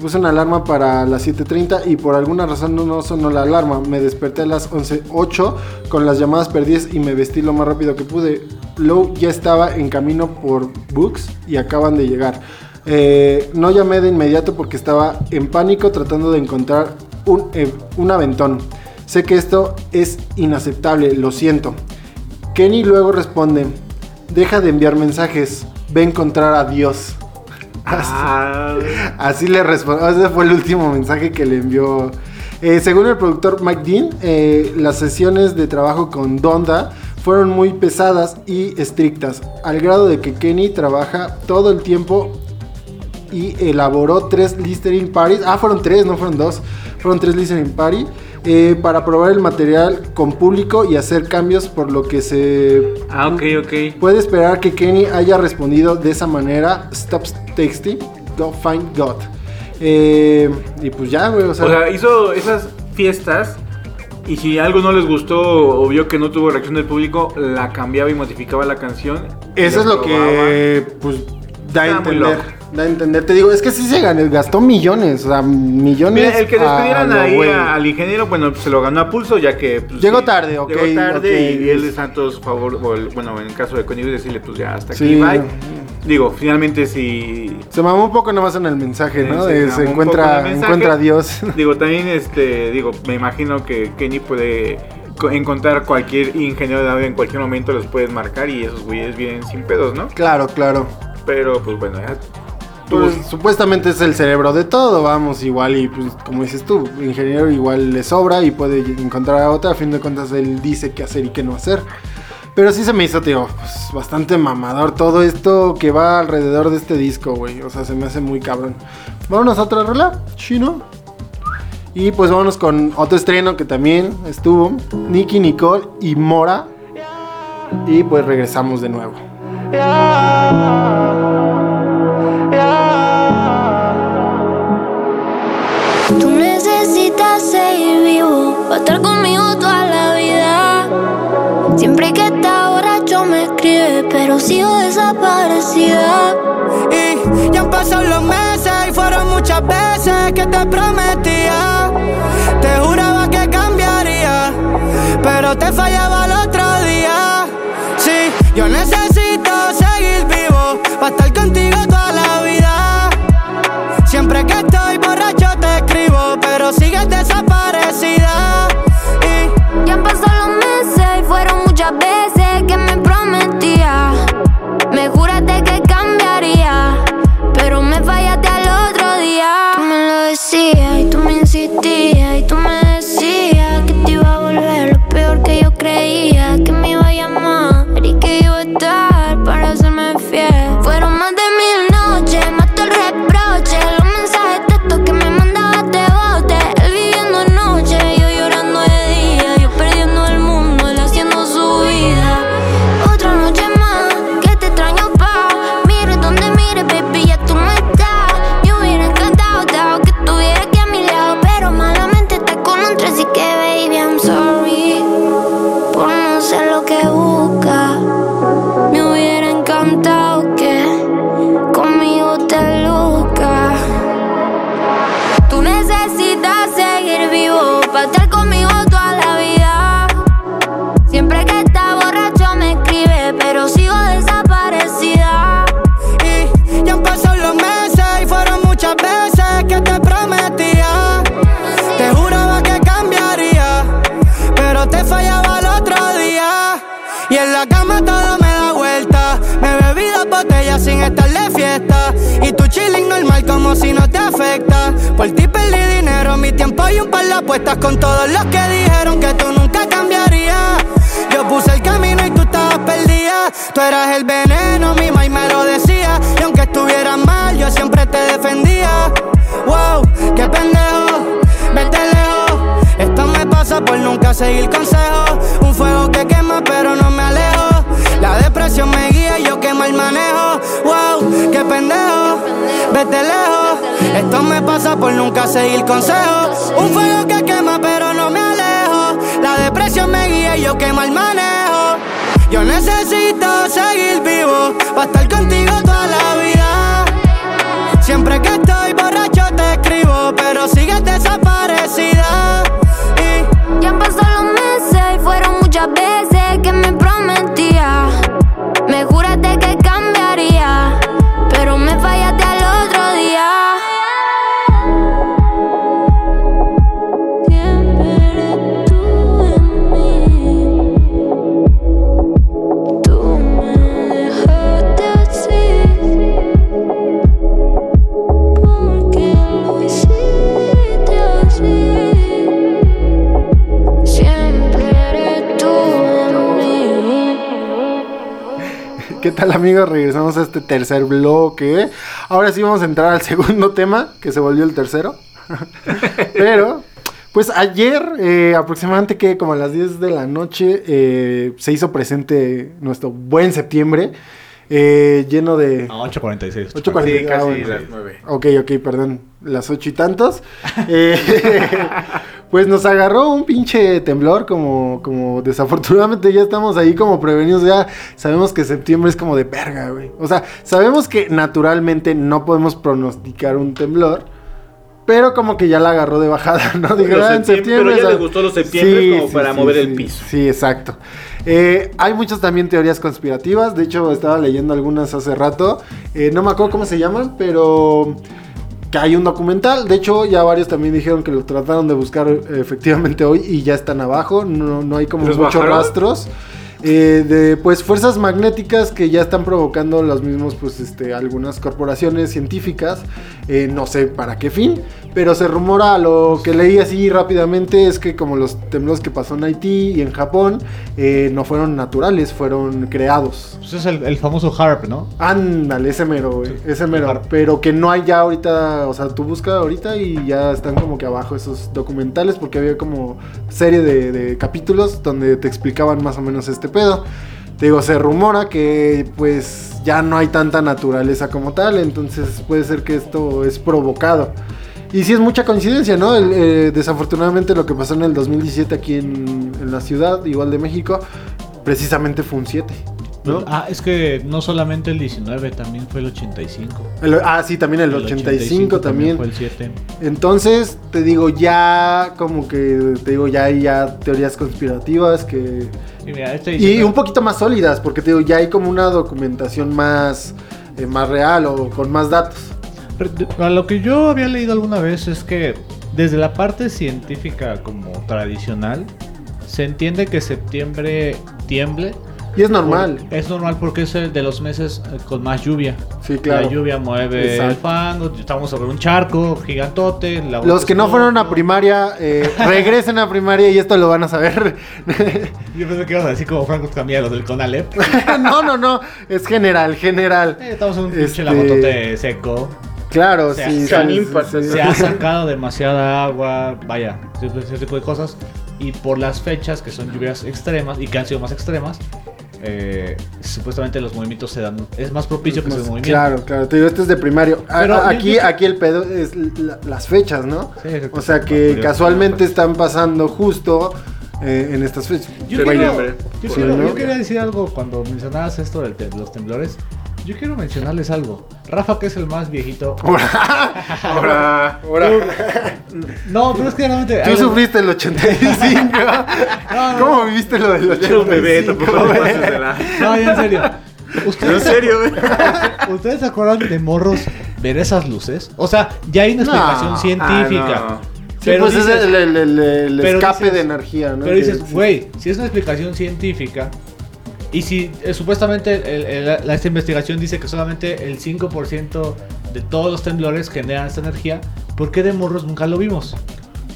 Puse una alarma para las 7.30 y por alguna razón no, no sonó la alarma. Me desperté a las 11.08 con las llamadas perdidas y me vestí lo más rápido que pude. Low ya estaba en camino por Books y acaban de llegar. Eh, no llamé de inmediato porque estaba en pánico tratando de encontrar un, eh, un aventón. Sé que esto es inaceptable, lo siento. Kenny luego responde, deja de enviar mensajes, ve a encontrar a Dios. Ah, Así le respondió. Ese fue el último mensaje que le envió. Eh, según el productor Mike Dean, eh, las sesiones de trabajo con Donda fueron muy pesadas y estrictas, al grado de que Kenny trabaja todo el tiempo y elaboró tres listening parties. Ah, fueron tres, no fueron dos. Fueron tres listening parties. Eh, para probar el material con público y hacer cambios, por lo que se ah, ok, ok. Puede esperar que Kenny haya respondido de esa manera. Stop texting, go find God. Eh, y pues ya, güey, o sea, O sea, hizo esas fiestas y si algo no les gustó o vio que no tuvo reacción del público, la cambiaba y modificaba la canción. eso es lo que pues da a entender. Da a entender. Te digo, es que sí se ganó, gastó millones, o sea, millones. Mira, el que despidieran a ahí a- al ingeniero, bueno, se lo ganó a pulso ya que... pues, Llegó tarde, ok, Llegó tarde y él de Santos, favor, o el- bueno, en el caso de Conmigo, decirle pues ya hasta aquí, Sí, bye. Digo, finalmente si... Se mamó un poco nomás en el mensaje, ¿no? se De encuentra, en el mensaje. encuentra a Dios. Digo, también, este, digo, me imagino que Kenny puede co- encontrar cualquier ingeniero de audio en cualquier momento, los puedes marcar y esos güeyes vienen sin pedos, ¿no? claro, claro. Pero, pues bueno, ya Pues, supuestamente es el cerebro de todo, vamos, igual y pues como dices tú, ingeniero igual le sobra y puede encontrar a otra, a fin de cuentas él dice qué hacer y qué no hacer. Pero sí se me hizo, tío, pues bastante mamador todo esto que va alrededor de este disco, güey. O sea, se me hace muy cabrón. Vámonos a otra rola, chino. Y pues vámonos con otro estreno que también estuvo, Nicky Nicole y Mora. Y pues regresamos de nuevo. Sigo desaparecida. Y ya han pasado los meses y fueron muchas veces que te prometía. Te juraba que cambiaría, pero te fallaba el otro día. Sí, yo necesito seguir vivo para estar contigo toda la vida. Siempre que estoy borracho te escribo, pero sigues desaparecida. Apuestas con todos los que dijeron que tú nunca cambiarías. Yo puse el camino y tú estabas perdida. Tú eras el veneno, mi maíz me lo decía. Y aunque estuvieras mal, yo siempre te defendía. Wow, qué pendejo, vete lejos. Esto me pasa por nunca seguir consejos. Un fuego que quema, pero no me alejo. La depresión me guía y yo quemo el manejo. Wow, qué pendejo, vete lejos. Esto me pasa por nunca seguir consejos. Un fuego que quema, pero no me alejo. La depresión me guía y yo quemo el manejo. Yo necesito seguir vivo para estar contigo toda la vida. Siempre que estoy borracho te escribo, pero sigues desaparecida. Y Ya han los meses y fueron muchas veces que me prometía. Tal amigos? Regresamos a este tercer bloque. Ahora sí vamos a entrar al segundo tema, que se volvió el tercero. Pero, pues ayer, eh, aproximadamente que como a las 10 de la noche, eh, se hizo presente nuestro buen septiembre, eh, lleno de... A 8.46. 8.46. Sí, Ah, casi bueno. las nueve. Ok, ok, perdón. Las ocho y tantos. Eh, pues nos agarró un pinche temblor, como, como desafortunadamente ya estamos ahí como prevenidos. Ya sabemos que septiembre es como de verga, güey. O sea, sabemos que naturalmente no podemos pronosticar un temblor. Pero como que ya la agarró de bajada, ¿no? Digo, ah, en septiembre- septiembre. pero ya le gustó los septiembres como para mover el piso. Sí, exacto. Eh, hay muchas también teorías conspirativas. De hecho, estaba leyendo algunas hace rato. Eh, no me acuerdo cómo se llaman, pero que hay un documental. De hecho, ya varios también dijeron que lo trataron de buscar eh, efectivamente hoy y ya están abajo. No, no hay como ¿Los muchos bajaron? rastros. eh, de pues fuerzas magnéticas que ya están provocando los mismos pues este algunas corporaciones científicas eh, no sé para qué fin pero se rumora lo que leí así rápidamente es que como los temblores que pasó en Haití y en Japón eh, no fueron naturales fueron creados Pues es el, el famoso HARP, ¿no? Ándale, ese mero, güey. Ese mero. Pero que no hay ya ahorita. O sea, tú buscas ahorita y ya están como que abajo esos documentales. Porque había como serie de, de capítulos donde te explicaban más o menos este pedo. Te digo, se rumora que pues ya no hay tanta naturaleza como tal. Entonces puede ser que esto es provocado. Y sí es mucha coincidencia, ¿no? El, eh, desafortunadamente lo que pasó en el 2017 aquí en, en la ciudad, igual de México, precisamente fue un 7. ¿No? Ah, es que no solamente el 19, también fue el 85. El- ah, sí, también el, 85, también. fue el 7. Entonces, te digo, ya como que, te digo, ya hay ya teorías conspirativas que... Y mira, este Y 19 un poquito más sólidas, porque te digo, ya hay como una documentación más, eh, más real o con más datos. Pero de- a lo que yo había leído alguna vez es que desde la parte científica como tradicional se entiende que septiembre tiemble. Y es normal. Por- es normal porque es el de los meses eh, con más lluvia. Sí, claro. La lluvia mueve el Exacto. fango, estamos sobre un charco gigantote. la Los que no fueron a primaria, eh, regresen a primaria y esto lo van a saber. Yo pensé que ibas a decir como Franco Camilla lo del Conalep. no, no, no, es general, general. Eh, estamos en un pinche Este- lagotote seco. Claro, Se sí. Se ha sacado demasiada agua, vaya, ese tipo de cosas. Y por las fechas que son lluvias extremas y que han sido más extremas, eh, supuestamente los movimientos se dan. Es más propicio que se den movimiento. Claro, claro, te digo, este es de primario. Pero a- aquí, yo- aquí el pedo es la- las fechas, ¿no? Sí. O sea que Curioso. casualmente están pasando justo eh, en estas fechas. Yo, Se quiero, yo, quiero- ¿no? yo quería decir algo cuando mencionabas esto de los temblores. Yo quiero mencionarles algo. Rafa, que es el más viejito. Ahora, ahora. No, pero es que realmente. Tú algo- sufriste el 85. no. ¿Cómo viviste lo del 85? Era un bebé, tampoco. No, ya en serio. En ¿Ustedes, serio, güey. ¿Ustedes se acuerdan de morros ver esas luces? O sea, ya hay una explicación No. científica. Ah, no. Sí, Pero pues dices- es el, el- el- el pero escape dices- de energía, ¿no? Pero dices, sí. güey, si es una explicación científica, Y si eh, supuestamente el- el- la- esta investigación dice que solamente el 5% de todos los temblores generan esta energía, ¿por qué de morros nunca lo vimos?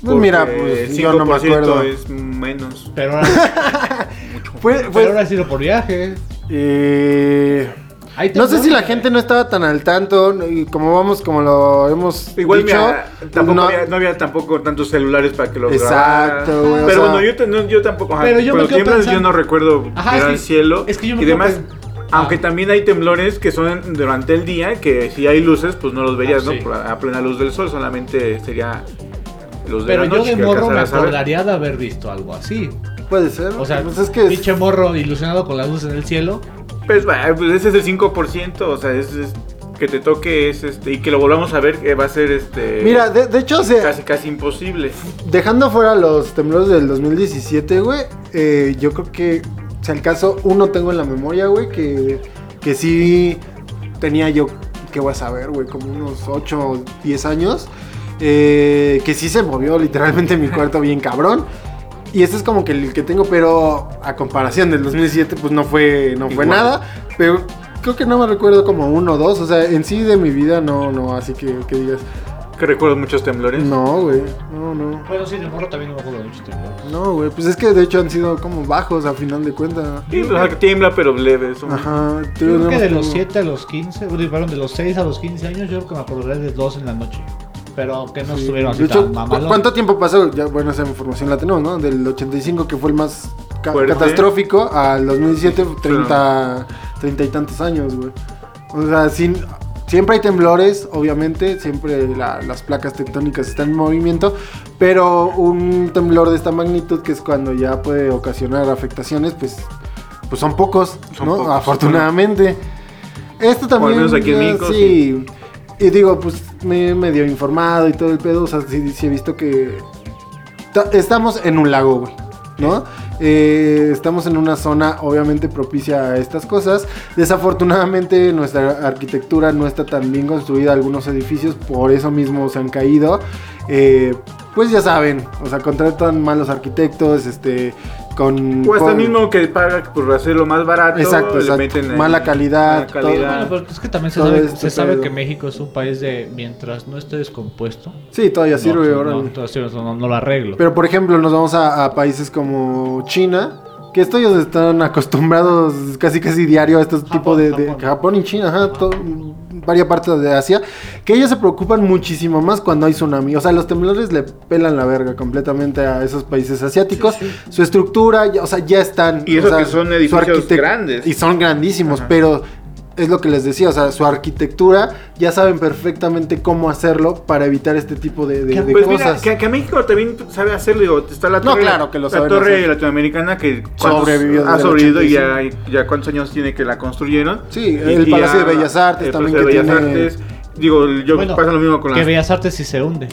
Pues mira, pues yo no me 5% acuerdo. es menos. Pero ahora, Fue, pero ahora ha sido por viaje. eh, no sé si la gente no estaba tan al tanto, y como vamos, como lo hemos Igual dicho, mira, tampoco no- había, no había tampoco tantos celulares para que los Exacto, grabaran. güey, o Pero sea- bueno, yo, te- no, yo tampoco. ajá, Pero yo me cuando quedo yo no recuerdo Ajá, mirar que- cielo. es que yo me y demás. Aunque Ah. también hay temblores que son durante el día, que si hay luces, pues no los verías, Ah, sí. ¿no? A plena luz del sol, solamente sería los de Pero la yo de morro me acordaría de haber visto algo así. Puede ser. O sea, pues es que es- pinche morro ilusionado con las luces en el cielo. Pues, va, pues ese es el 5%, o sea, es, es- que te toque es este y que lo volvamos a ver que va a ser este Mira, de, de hecho, o sea, casi casi imposible. dejando fuera los temblores del 2017, güey, eh, yo creo que, si al caso, uno tengo en la memoria, güey, que, que sí tenía yo, que voy a saber, güey, como unos 8 o 10 años, eh, que sí se movió literalmente mi cuarto bien cabrón. Y este es como que el que tengo, pero a comparación del 2017, pues no fue, no fue Igual. nada. Pero creo que no me recuerdo como uno o dos. O sea, en sí de mi vida no, no, así que, que digas, Que recuerdo muchos temblores. no, güey, no, no. Bueno, sí, de morro también no me acuerdo de mucho temblor. No, güey, pues es que de hecho han sido como bajos a final de cuentas. Sí, o sea, que tiembla pero leve. son- Ajá. Creo que de los siete 7 a los 15, bueno, perdón, de los 6 a los 15 años, yo creo que me acordaré de 2 en la noche. Pero que no estuvieron así De hecho, tan ¿cu- mamalón. ¿cuánto tiempo pasó? Ya, bueno, esa información la tenemos, ¿no? Del 85, que fue el más ca- Fuerte. catastrófico, al 2017, 30, 30 y tantos años, güey. O sea, sin, siempre hay temblores, obviamente, siempre la- las placas tectónicas están en movimiento, pero un temblor de esta magnitud, que es cuando ya puede ocasionar afectaciones, pues, pues son pocos, Son ¿no? pocos, Afortunadamente. Esto también. menos aquí en ya, México, sí. Y digo, pues me he medio informado y todo el pedo. O sea, sí, sí he visto que. ta- Estamos en un lago, güey. ¿No? Eh, estamos en una zona obviamente propicia a estas cosas. Desafortunadamente nuestra arquitectura no está tan bien construida. Algunos edificios por eso mismo se han caído. Eh, pues ya saben, o sea, contratan malos arquitectos, este, con... Hasta con- el mismo que paga por hacerlo más barato. Exacto, le exacto. meten Mala calidad, mala calidad. Bueno, pero es que también se Todo sabe, este se sabe que México es un país de mientras no esté descompuesto. Sí, todavía no, sirve, no, órale. entonces no, no lo arreglo. Pero por ejemplo, nos vamos a, a países como China, que estos ellos están acostumbrados casi casi diario a estos tipos de, de- Japón. Japón y China, ajá, todo- varias partes de Asia, que ellos se preocupan muchísimo más cuando hay tsunami. O sea, los temblores le pelan la verga completamente a esos países asiáticos. Su estructura, ya- o sea, ya están. Y eso o sea, que son edificios grandes. Y son grandísimos, Ajá. pero es lo que les decía, o sea, su arquitectura ya saben perfectamente cómo hacerlo para evitar este tipo de, de- de Pues mira, cosas. que, que México también sabe hacerlo. Digo, está la No, torre, claro que lo la torre hacer. latinoamericana que Sobrevivió ha sobrevivido y ya, ya cuántos años tiene que la construyeron. Sí, Y- el y Palacio ya- de Bellas Artes el también Palacio que de Bellas tiene- Artes. Digo, yo Bueno, pasa lo mismo con que las Bellas Artes sí se hunde.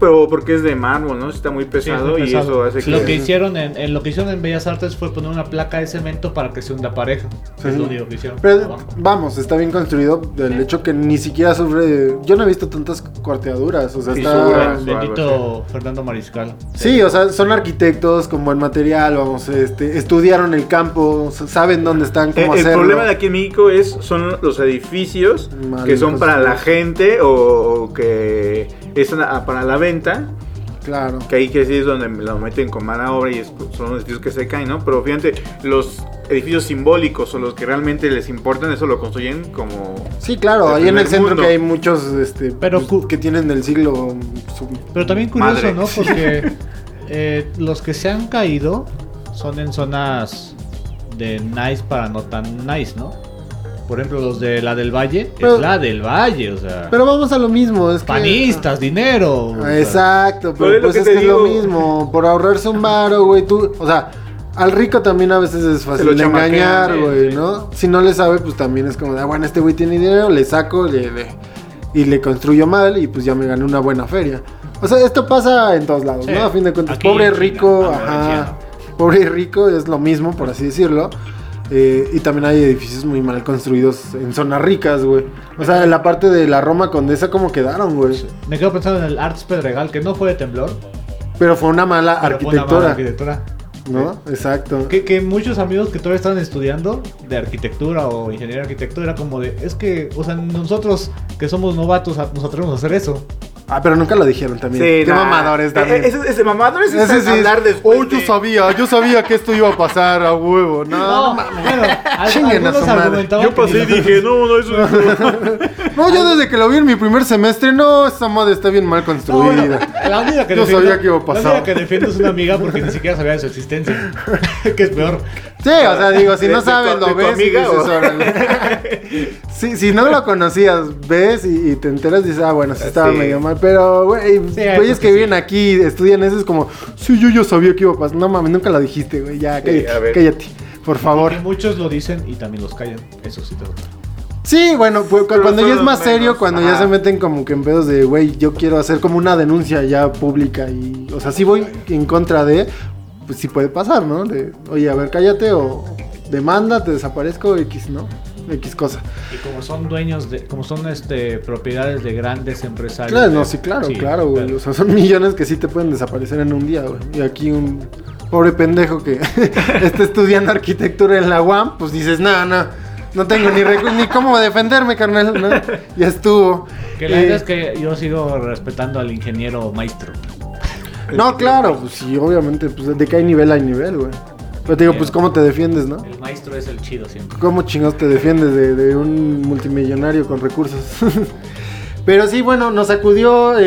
Pero porque es de mármol, ¿no? Está muy Sí, es pesado y eso hace que Lo que hicieron en, en lo que hicieron en Bellas Artes fue poner una placa de cemento para que se hunda pareja. Sí. Es lo único que hicieron. Pero Abajo. vamos, está bien construido del hecho que ni siquiera sufre. de- Yo no he visto tantas cuarteaduras, o sea, Sí, está. Bendito Fernando Mariscal. Sí, o sea, son arquitectos con buen material, vamos, este, estudiaron el campo, saben dónde están, Eh, cómo el hacerlo. problema de aquí en México es son los edificios Mal que son para la gente o, o que están a- para la venta, Claro. que ahí que sí es donde lo meten con mala obra y es- son los edificios que se caen, ¿no? Pero fíjate, los edificios simbólicos o los que realmente les importan, eso lo construyen como... Sí, claro, ahí en el centro mundo. que hay muchos este, Pero pues, que tienen del siglo. su- Pero también curioso, Madre. ¿no? Porque eh, los que se han caído son en zonas de nice para no tan nice, ¿no? Por ejemplo, los de la del Valle, Pero- es la del Valle, o sea. Pero vamos a lo mismo, es que. panistas, dinero. Exacto, Pero pero es lo pues que es te que es lo mismo. Por ahorrarse un varo, güey, tú. O sea, al rico también a veces es fácil de engañar, güey, sí. ¿no? Si no le sabe, pues también es como de, ah, bueno, este güey tiene dinero, le saco le, le- y le construyo mal y pues ya me gané una buena feria. O sea, esto pasa en todos lados, Sí. ¿no? A fin de cuentas, Aquí pobre rico, China, ajá. Pobre y rico es lo mismo, por así decirlo. Eh, y también hay edificios muy mal construidos en zonas ricas, güey. O sea, en la parte de la Roma Condesa, ¿cómo quedaron, güey? Me quedo pensando en el Arts Pedregal, que no fue de temblor. Pero fue una mala pero fue una mala arquitectura. arquitectura. ¿no? Exacto. Que, que muchos amigos que todavía estaban estudiando de arquitectura o ingeniería de arquitectura era como de, es que, o sea, nosotros que somos novatos nos atrevemos a hacer eso. Ah, pero nunca lo dijeron también. Sí, Qué nah. mamadores también. Eh, Ese, ese mamadores es Ese sí es- hablar después Oh, yo sabía, yo sabía que esto iba a pasar a huevo. No, no, mames. bueno, Chinguen a su madre. Yo pasé y dije, no, no, eso No, yo desde que lo vi en mi primer semestre, no, esta madre está bien mal No, bueno, construida. la única que Yo defiendo- sabía que iba a pasar. La única que defiendo es una amiga porque ni siquiera sabía de su existencia. que es peor. Sí, o sea, digo, si ¿De- no sabes, tu- lo ves y dices, órale. Sí, si no lo conocías, ves y, y te enteras, dices, ah, bueno, sí estaba Sí. medio mal. Pero, güey, Sí, güeyes que sí. viven aquí, estudian eso, es como, sí, yo ya sabía que iba a pasar. No mames, nunca lo dijiste, güey, ya, Sí, cállate, cállate, por favor. Y muchos lo dicen y también los callan. Eso sí te lo Sí, bueno, pues, cuando ya es más serio, cuando ya se meten como que en pedos de, güey, yo quiero hacer como una denuncia ya pública y, o sea, si voy en contra de, pues sí puede pasar, ¿no? De, oye, a ver, cállate o demanda, te desaparezco, X, ¿no? X cosa. Y como son dueños de, como son este propiedades de grandes empresarios. Claro, no, sí, claro, sí, claro, güey. claro. O sea, son millones que sí te pueden desaparecer en un día, güey. Y aquí un pobre pendejo que está estudiando arquitectura en la UAM, pues dices, no, no, no tengo ni, ni cómo defenderme, carnal, ¿no? Ya estuvo. Que la Eh, verdad es que yo sigo respetando al ingeniero maestro. No, claro, pues sí, obviamente, pues de que hay nivel hay nivel, güey. Pero te digo, pues cómo te defiendes, ¿no? El maestro es el chido siempre. ¿Cómo chingados te defiendes de, de un multimillonario con recursos? Pero sí, bueno, nos sacudió eh,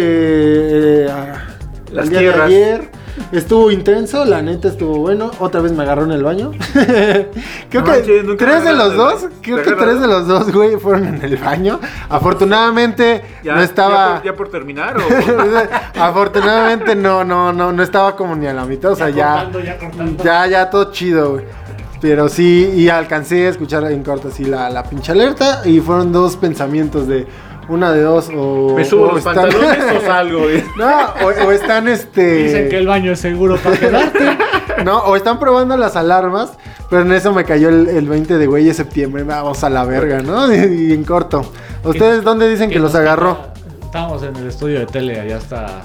eh, a- Las el día tierras. de ayer. Estuvo intenso, la neta estuvo bueno. Otra vez me agarró en el baño. Creo No que manches, tres de los dos, creo ¿Te que tres de los dos, güey, fueron en el baño. Afortunadamente Ya, no estaba. Ya por, ya por terminar, o. Afortunadamente no, no, no, no estaba como ni a la mitad, o sea, ya, cortando, ya cortando. ya, ya todo chido, güey. Pero sí, y alcancé a escuchar en corto así la, la pinche alerta y fueron dos pensamientos de una de dos o... ¿Me subo o los pantalones o salgo, güey? No, o, o están este... Dicen que el baño es seguro para quedarte. No, o están probando las alarmas, pero en eso me cayó el, el 20 de güey de septiembre, vamos a la verga, ¿no? Y, en corto. ¿Ustedes dónde dicen que, los agarró? Estábamos en el estudio de tele, allá está.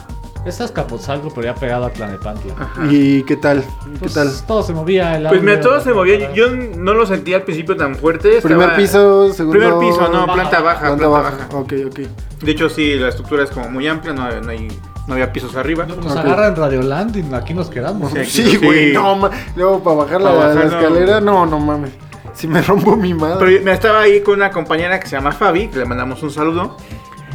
Está Escapotzalco, pero ya pegado a Tlanepantla. ¿Y qué tal? ¿Qué Pues, tal? Todo se movía. El Pues mira, todo se movía. Yo no lo sentí al principio tan fuerte. Primer estaba- piso, segundo... Primer piso, no, Baja, planta baja, Planta planta baja. baja. Ok, ok. De hecho, sí, la estructura es como muy amplia, no, hay- no, hay, no había pisos arriba. Nos agarran Radioland y aquí nos quedamos. Sí, güey, sí. no, luego para bajar la, bajar, la no. escalera, no, no mames. Si me rompo mi madre. Pero me estaba ahí con una compañera que se llama Fabi, que le mandamos un saludo.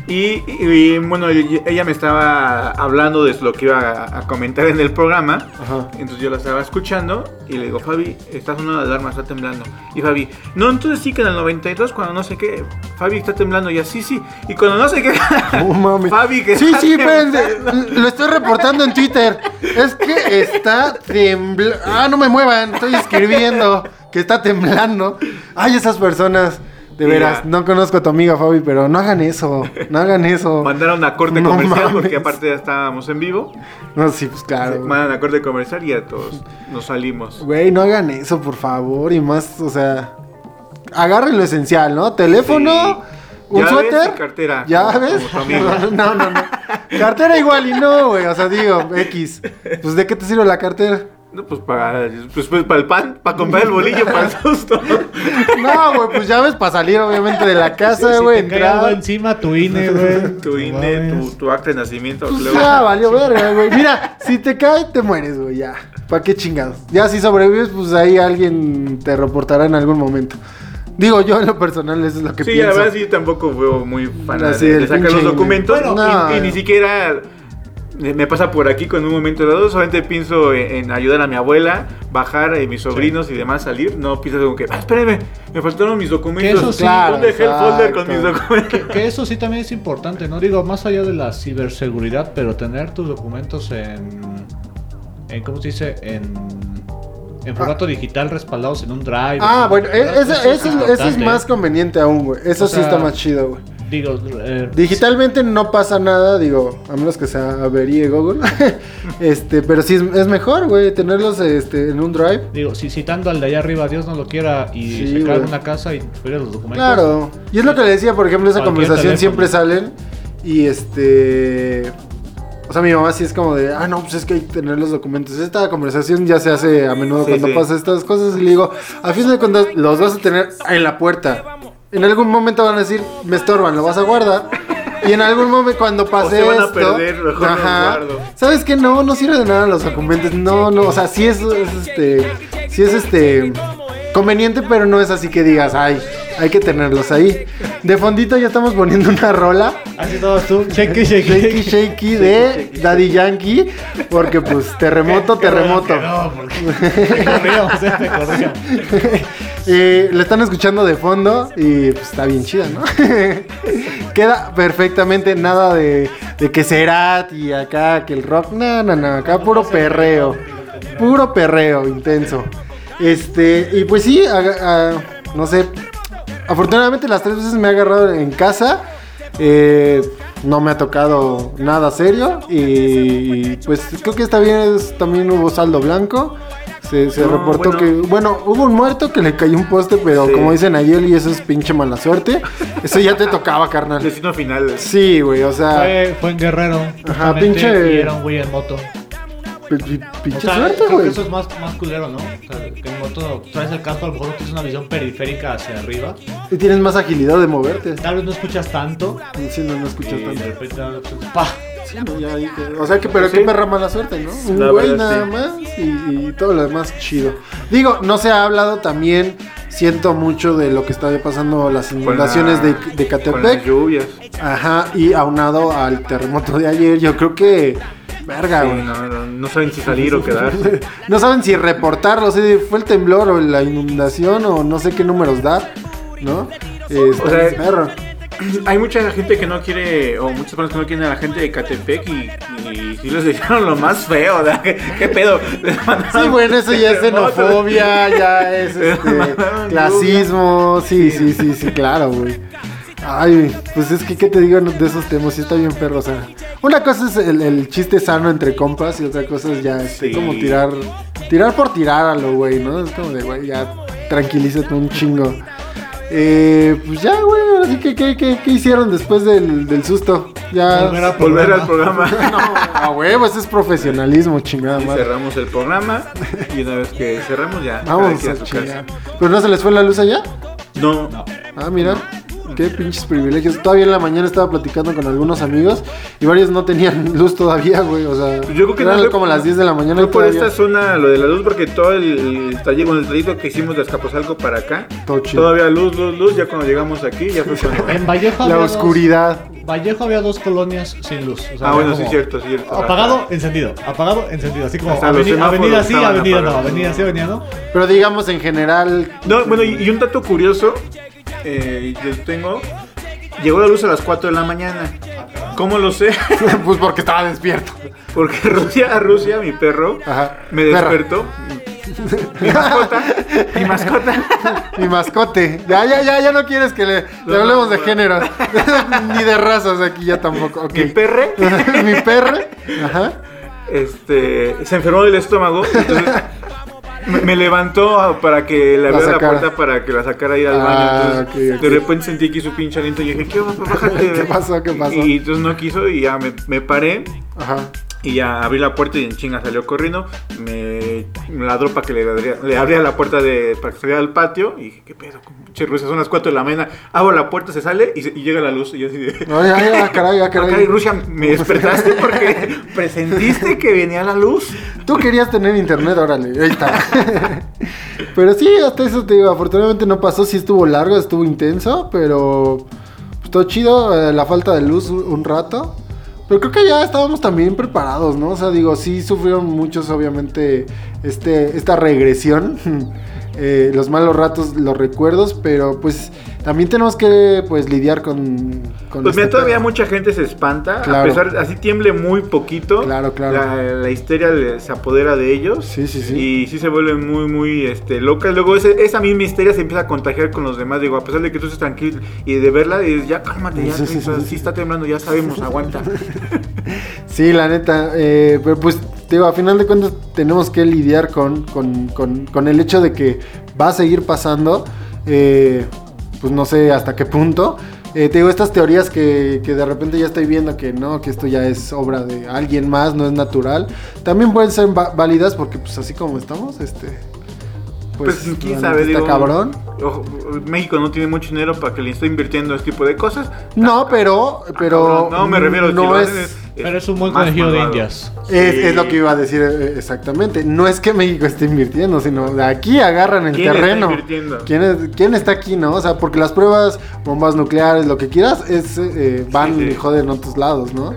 Y, bueno, ella me estaba hablando de lo que iba a, a comentar en el programa. Ajá. Entonces yo la estaba escuchando y le digo, Fabi, está sonando la alarma, está temblando. Y Fabi, no, entonces sí que en el 92, cuando no sé qué, Fabi está temblando. Y así, sí. Y cuando no sé qué, No mames. Fabi, que Sí, está sí, temblando. espérense. Lo estoy reportando en Twitter. Es que está temblando. Ah, no me muevan. Estoy escribiendo que está temblando. Ay, esas personas. De veras, no conozco a tu amiga Fabi, pero no hagan eso. No hagan eso. Mandaron a corte No comercial mames. porque aparte ya estábamos en vivo. No, sí, pues claro. Mandan a corte comercial y ya todos nos salimos. Güey, no hagan eso, por favor. Y más, o sea, agarren lo esencial, ¿no? Teléfono, Sí. un suéter. cartera, ¿Ya ves? como tu amigo. No, no, no. Cartera igual y no, güey. O sea, digo, X. Pues, ¿de qué te sirve la cartera? No, pues para, pues, pues, para el pan, para comprar el bolillo, para el susto. No, güey, pues llaves para salir, obviamente, de la casa, Si güey. te cae algo entrar. encima, tu INE, güey. tu INE, tu, tu acta de nacimiento. Pues luego- ya, valió verga, güey. Mira, si te cae, te mueres, güey, ya. ¿Para qué chingados? Ya si sobrevives, pues ahí alguien te reportará en algún momento. Digo, yo en lo personal, eso es lo que Sí, pienso. la verdad sí tampoco veo muy fan de, de sacar los documentos Bueno, y, no. y ni siquiera me pasa por aquí con un momento dado, solamente pienso en, en ayudar a mi abuela, bajar a mis sobrinos y demás salir, no pienso como que, ah, espérame, me faltaron mis documentos, eso sí, Claro, ¿dónde dejé el folder con mis documentos? Que eso sí también es importante, ¿no? Digo, más allá de la ciberseguridad, pero tener tus documentos en. en ¿Cómo se dice? En. En formato digital respaldados en un drive. Ah, bueno, e- Eso ese, ese- ese es importante. más conveniente aún, güey. Eso O sí está más chido, güey. Digo, eh, Digitalmente no pasa nada, digo, a menos que sea averíe Google. este, pero sí es, es mejor, güey, tenerlos este, en un drive. digo, si citando al de allá arriba, Dios no lo quiera, y Sí, se cae en una casa y los documentos. Claro. Y es lo que le decía, por ejemplo, esa conversación teléfono. siempre salen y este... O sea, mi mamá sí es como de, ah, no, pues es que hay que tener los documentos. Esta conversación ya se hace a menudo Sí, cuando sí. pasa estas cosas. Y le digo, a fin de cuentas, los vas a tener en la puerta. En algún momento van a decir, me estorban, lo vas a guardar. Y en algún momento cuando pase se van a esto, perder, mejor los guardo. ¿Sabes qué? No, no sirve de nada los documentos. No, no, o sea, sí es, es este, sí es este conveniente, pero no es así que digas, ay, hay que tenerlos ahí. De fondito ya estamos poniendo una rola. Así todos tú. Shaky, shaky. Shaky Shaky de Daddy Yankee. Porque pues terremoto, terremoto. Eh. Eh, la están escuchando de fondo y pues está bien chida, ¿no? Queda perfectamente nada de, de que Serat y acá que el rock. No, no, no, acá puro perreo. Puro perreo intenso. Este, y pues sí, ah, no sé. Afortunadamente las tres veces me ha agarrado en casa. Eh, no me ha tocado nada serio. Y pues creo que esta vez también hubo saldo blanco. Se, se No, reportó bueno. que, bueno, hubo un muerto que le cayó un poste, pero Sí. como dicen ayer, y eso es pinche mala suerte. Eso ya te tocaba, carnal. Destino final. Sí, güey, o sea, Fue, fue en Guerrero. Ajá, pinche- Y era un güey en moto. Pi- pi- O pinche sea, suerte, creo que güey. eso es más, más culero, ¿no? O sea, que en moto traes el casco, a lo mejor tienes una visión periférica hacia arriba. Y tienes más agilidad de moverte. Tal vez no escuchas tanto. Sí, no, no escuchas Y de tanto. repente, pues, ¡pa! Sí, ya te- O sea que, pero Sí. qué perra mala suerte, ¿no? Un La güey verdad, nada sí. más y, y todo lo demás chido. Digo, no se ha hablado también. Siento mucho de lo que está pasando las Con inundaciones la- de, de Con las Catepec. lluvias. Ajá, y aunado al terremoto de ayer, yo creo que. Verga, güey. no, no, no saben si salir o quedarse. No saben si reportarlo, si fue el temblor o la inundación o no sé qué números dar, ¿no? Eh, O sea, perro. Hay mucha gente que no quiere, o muchas personas que no quieren a la gente de Catepec y, y, sí les dijeron lo más feo, ¿verdad? ¿Qué, qué pedo? Sí, bueno, eso ya es xenofobia, ya es este, clasismo, sí, sí, sí, sí, claro, güey. Ay, pues es que, ¿qué te digo de esos temas? Sí está bien perro, o sea. Una cosa es el, el chiste sano entre compas y otra cosa es ya este, Sí. como tirar, tirar por tirar a lo güey, ¿no? Es como de, güey, ya tranquilízate un chingo. Eh, pues ya, güey, ahora sí que, ¿qué, qué, qué hicieron después del, del susto? Ya... Volver a Volver al programa. A huevo, ese es profesionalismo, chingada Y madre. cerramos el programa y una vez que cerramos ya. Vamos quien a su casa. ¿Pero no se les fue la luz allá? No, Ah, mira. Qué pinches privilegios. Todavía en la mañana estaba platicando con algunos amigos y varios no tenían luz todavía, güey. O sea, Yo creo que eran no como las 10 de la mañana. y por todavía esta zona lo de la luz porque todo el, el trayecto, bueno, el trayecto que hicimos de Escaposalco para acá, Todo chido. todavía luz, luz, luz, ya cuando llegamos aquí ya fue cuando... En Vallejo La había dos- oscuridad. Vallejo había dos colonias sin luz. o sea, Ah, bueno, sí, como cierto, cierto. Apagado, encendido. Apagado, encendido. Así como Hasta los aveni- semáforos avenida sí, avenida no. Avenida sí, avenida no. Pero digamos en general. No, bueno, y, y un dato curioso, eh, yo tengo, llegó la luz a las 4 de la mañana. ¿Cómo lo sé? pues porque estaba despierto. Porque Rusia, Rusia, mi perro, Ajá. me Perra. despertó. Mi mascota, mi mascota. Mi mascote. Ya, ya, ya, ya no quieres que le, le hablemos de género. Ni de razas aquí ya tampoco. Mi perre, Mi perre. Ajá. este, se enfermó del estómago. Entonces me, me levantó para que le La abriera la, puerta para que la sacara ir al Ah, baño. Entonces, ok. de repente sentí aquí su pinche aliento y dije, ¿qué. ¿Qué pasó? ¿Qué pasó? Y, entonces no quiso y ya me, me paré. Ajá. Y ya abrí la puerta y en chinga salió corriendo. Me, ladró para que le, abría- le abría la puerta de, para que saliera al patio. Y dije, ¿qué pedo? Che, Rusia, son las 4 de la mañana. Abro la puerta, se sale y, se- y llega la luz. Y yo así de. Ay, ay, ay, caray, ay, "Ah, caray, caray. Rusia, ¿me despertaste porque presentiste que venía la luz? Tú querías tener internet, órale, ahí está. pero sí, hasta eso te digo, afortunadamente no pasó, sí estuvo largo, estuvo intenso, pero pues, todo chido, eh, la falta de luz un, un rato. Pero creo que ya estábamos también preparados, ¿no? O sea, digo, sí sufrieron muchos, obviamente, este, esta regresión. eh, los malos ratos, los recuerdos, pero pues también tenemos que pues lidiar con... con Pues mira, este todavía mucha gente se espanta. Claro. A pesar, así tiemble muy poquito. Claro, claro. La, la histeria le- se apodera de ellos. Sí, sí, sí. Y sí se vuelven muy, muy este, locas. Luego ese- esa misma histeria se empieza a contagiar con los demás. Digo, a pesar de que tú estés tranquilo y de verla, dices, ya cálmate, ya Sí, sí, sí, sí, sí. está temblando, ya sabemos, aguanta. Sí, la neta. eh, pero pues, te digo, a final de cuentas tenemos que lidiar con, con, con- con el hecho de que va a seguir pasando. eh, pues no sé hasta qué punto. Eh, te digo, estas teorías que, que de repente ya estoy viendo que no, que esto ya es obra de alguien más, no es natural, también pueden ser válidas porque pues así como estamos, este... Pues, quién la sabe, digo, está cabrón. ojo, México no tiene mucho dinero para que le esté invirtiendo este tipo de cosas. No, pero, pero... Cabrón, no me refiero si no lo es... Pero es un buen conejillo de indias. Es, Sí. es lo que iba a decir eh, exactamente. No es que México esté invirtiendo, sino de aquí agarran el ¿Quién está terreno. invirtiendo? ¿Quién, es- quién está aquí, no? O sea, porque las pruebas, bombas nucleares, lo que quieras, es eh, van Sí, sí. y joden a otros lados, ¿no?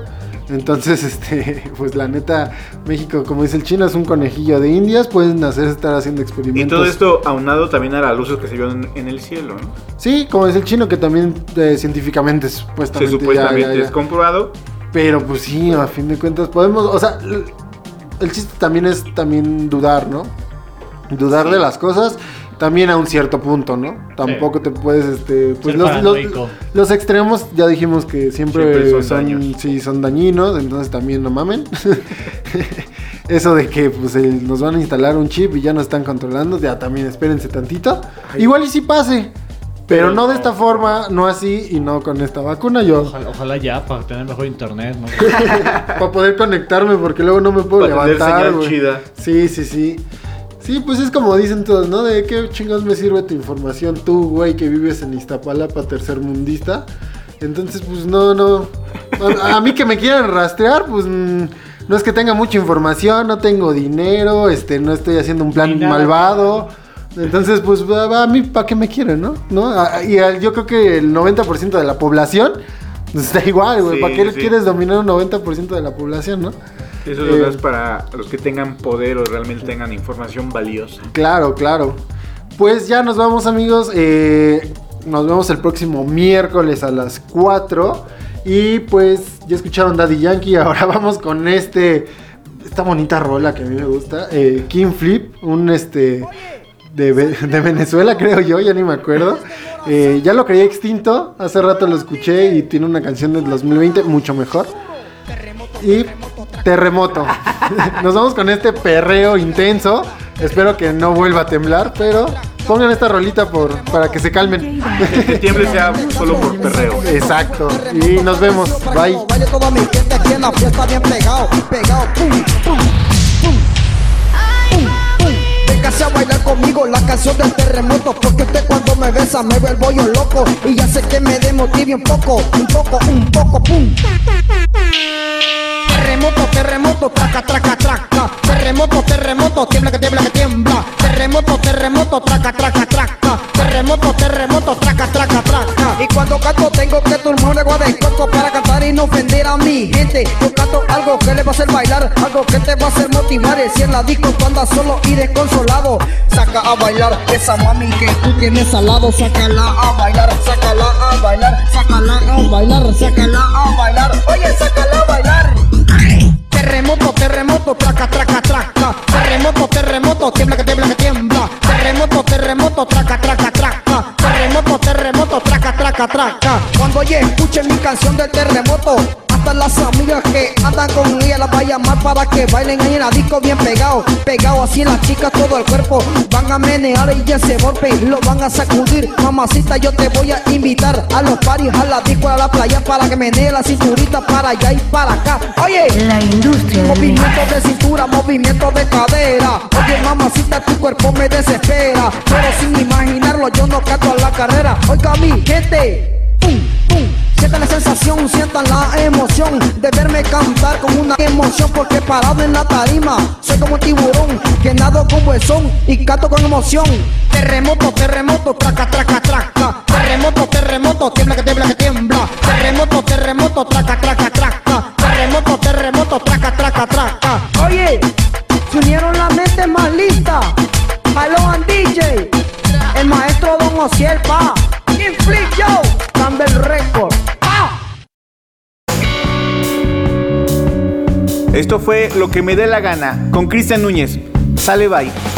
Entonces, este, pues la neta, México, como dice el chino, es un conejillo de indias, pueden hacer estar haciendo Y experimentos. todo esto aunado también a las luces que se vieron en el cielo, ¿no? Sí, como dice el chino, que también eh, científicamente Se supuestamente, ya- supuestamente ya- ya- es comprobado. Pero pues sí, a fin de cuentas podemos, o sea, el chiste también es también dudar, ¿no? Dudar de las cosas también a un cierto punto, ¿no? Tampoco te puedes, este, pues los, los, paranoico. los extremos ya dijimos que siempre, Siempre son son, daños. sí, son dañinos, entonces también no mamen. Eso de que pues el- nos van a instalar un chip y ya nos están controlando, ya también espérense tantito. Igual y si pase, pero no de esta forma, no así y no con esta vacuna. Yo Ojalá, ojalá ya para tener mejor internet, ¿no? para poder conectarme porque luego no me puedo Para tener levantar, señal güey. chida. Sí, sí, sí. Sí, pues es como dicen todos, ¿no? De qué chingados me sirve tu información tú, güey, que vives en Iztapalapa, tercermundista. Entonces, pues no, no. A, a mí que me quieran rastrear, pues mm, no es que tenga mucha información, no tengo dinero, este, no estoy haciendo un plan malvado. Entonces, pues a, a mí, ¿para qué me quieren, no? ¿No? Y yo creo que el 90% de la población pues, está igual, güey. Sí, ¿Para qué sí. quieres dominar un 90% de la población, no? Eso Eh, das para los que tengan poder o realmente tengan información valiosa. Claro, claro. Pues ya nos vamos amigos. eh, nos vemos el próximo miércoles a las 4. Y pues ya escucharon Daddy Yankee. Ahora vamos con este. Esta bonita rola que a mí me gusta. eh, King Flip. Un este. De, Ve- de Venezuela, creo yo, ya ni me acuerdo. Eh, ya lo creía extinto. Hace rato lo escuché y tiene una canción del 2020 mucho mejor. Y terremoto. Nos vamos con este perreo intenso. Espero que no vuelva a temblar, pero pongan esta rolita por, para que se calmen. Que tiemble sea solo por perreo. Exacto. Y nos vemos. Bye. Véngase a bailar conmigo la canción del terremoto Porque usted cuando me besa me vuelvo yo loco Y ya sé que me demotive un poco, un poco, un poco, pum Terremoto, terremoto, traca, traca, traca. Terremoto, terremoto, tiembla que tiembla que tiembla. Terremoto, terremoto, traca, traca, traca. Terremoto, terremoto, traca, traca, traca. Y cuando canto tengo que turmarle agua de coco Para cantar y no ofender a mi gente. Yo canto algo que le va a hacer bailar Algo que te va a hacer motivar. Si en la disco andas solo y desconsolado Saca a bailar esa mami que tú tienes al lado. Sácala a bailar, sácala a bailar Sácala a bailar, sácala a bailar. Oye, sácala traca, traca, traca. Terremoto, terremoto, tiembla que tiembla que tiembla. Terremoto, terremoto, traca, traca, traca. Terremoto, terremoto, traca, traca, traca. Cuando oye, escuchen mi canción del terremoto. Hasta las amigas que andan con ella las va a llamar para que bailen ahí en la disco bien pegado. Pegado así las chicas todo el cuerpo. Van a menear y ese golpe lo van a sacudir. Mamacita, yo te voy a invitar a los paris, a la disco, a la playa para que menee la cinturita para allá y para acá. Oye, La industria Movimiento de cintura, movimiento de cadera. Oye, mamacita, tu cuerpo me desespera. Pero sin imaginarlo, yo no canto a la carrera. Oiga, mi gente. Sientan la sensación, sientan la emoción de verme cantar con una emoción porque parado en la tarima soy como un tiburón que nado con buen son y canto con emoción. Terremoto, terremoto, traca, traca, traca. Terremoto, terremoto, tiembla que tiembla que tiembla. Terremoto, terremoto, traca, traca, traca. Terremoto, terremoto, traca, traca, traca. Oye, se unieron las mentes más listas. Hello and DJ, el maestro Don Ociel. Esto fue Lo que me dé la gana con Cristian Núñez. Sale bye.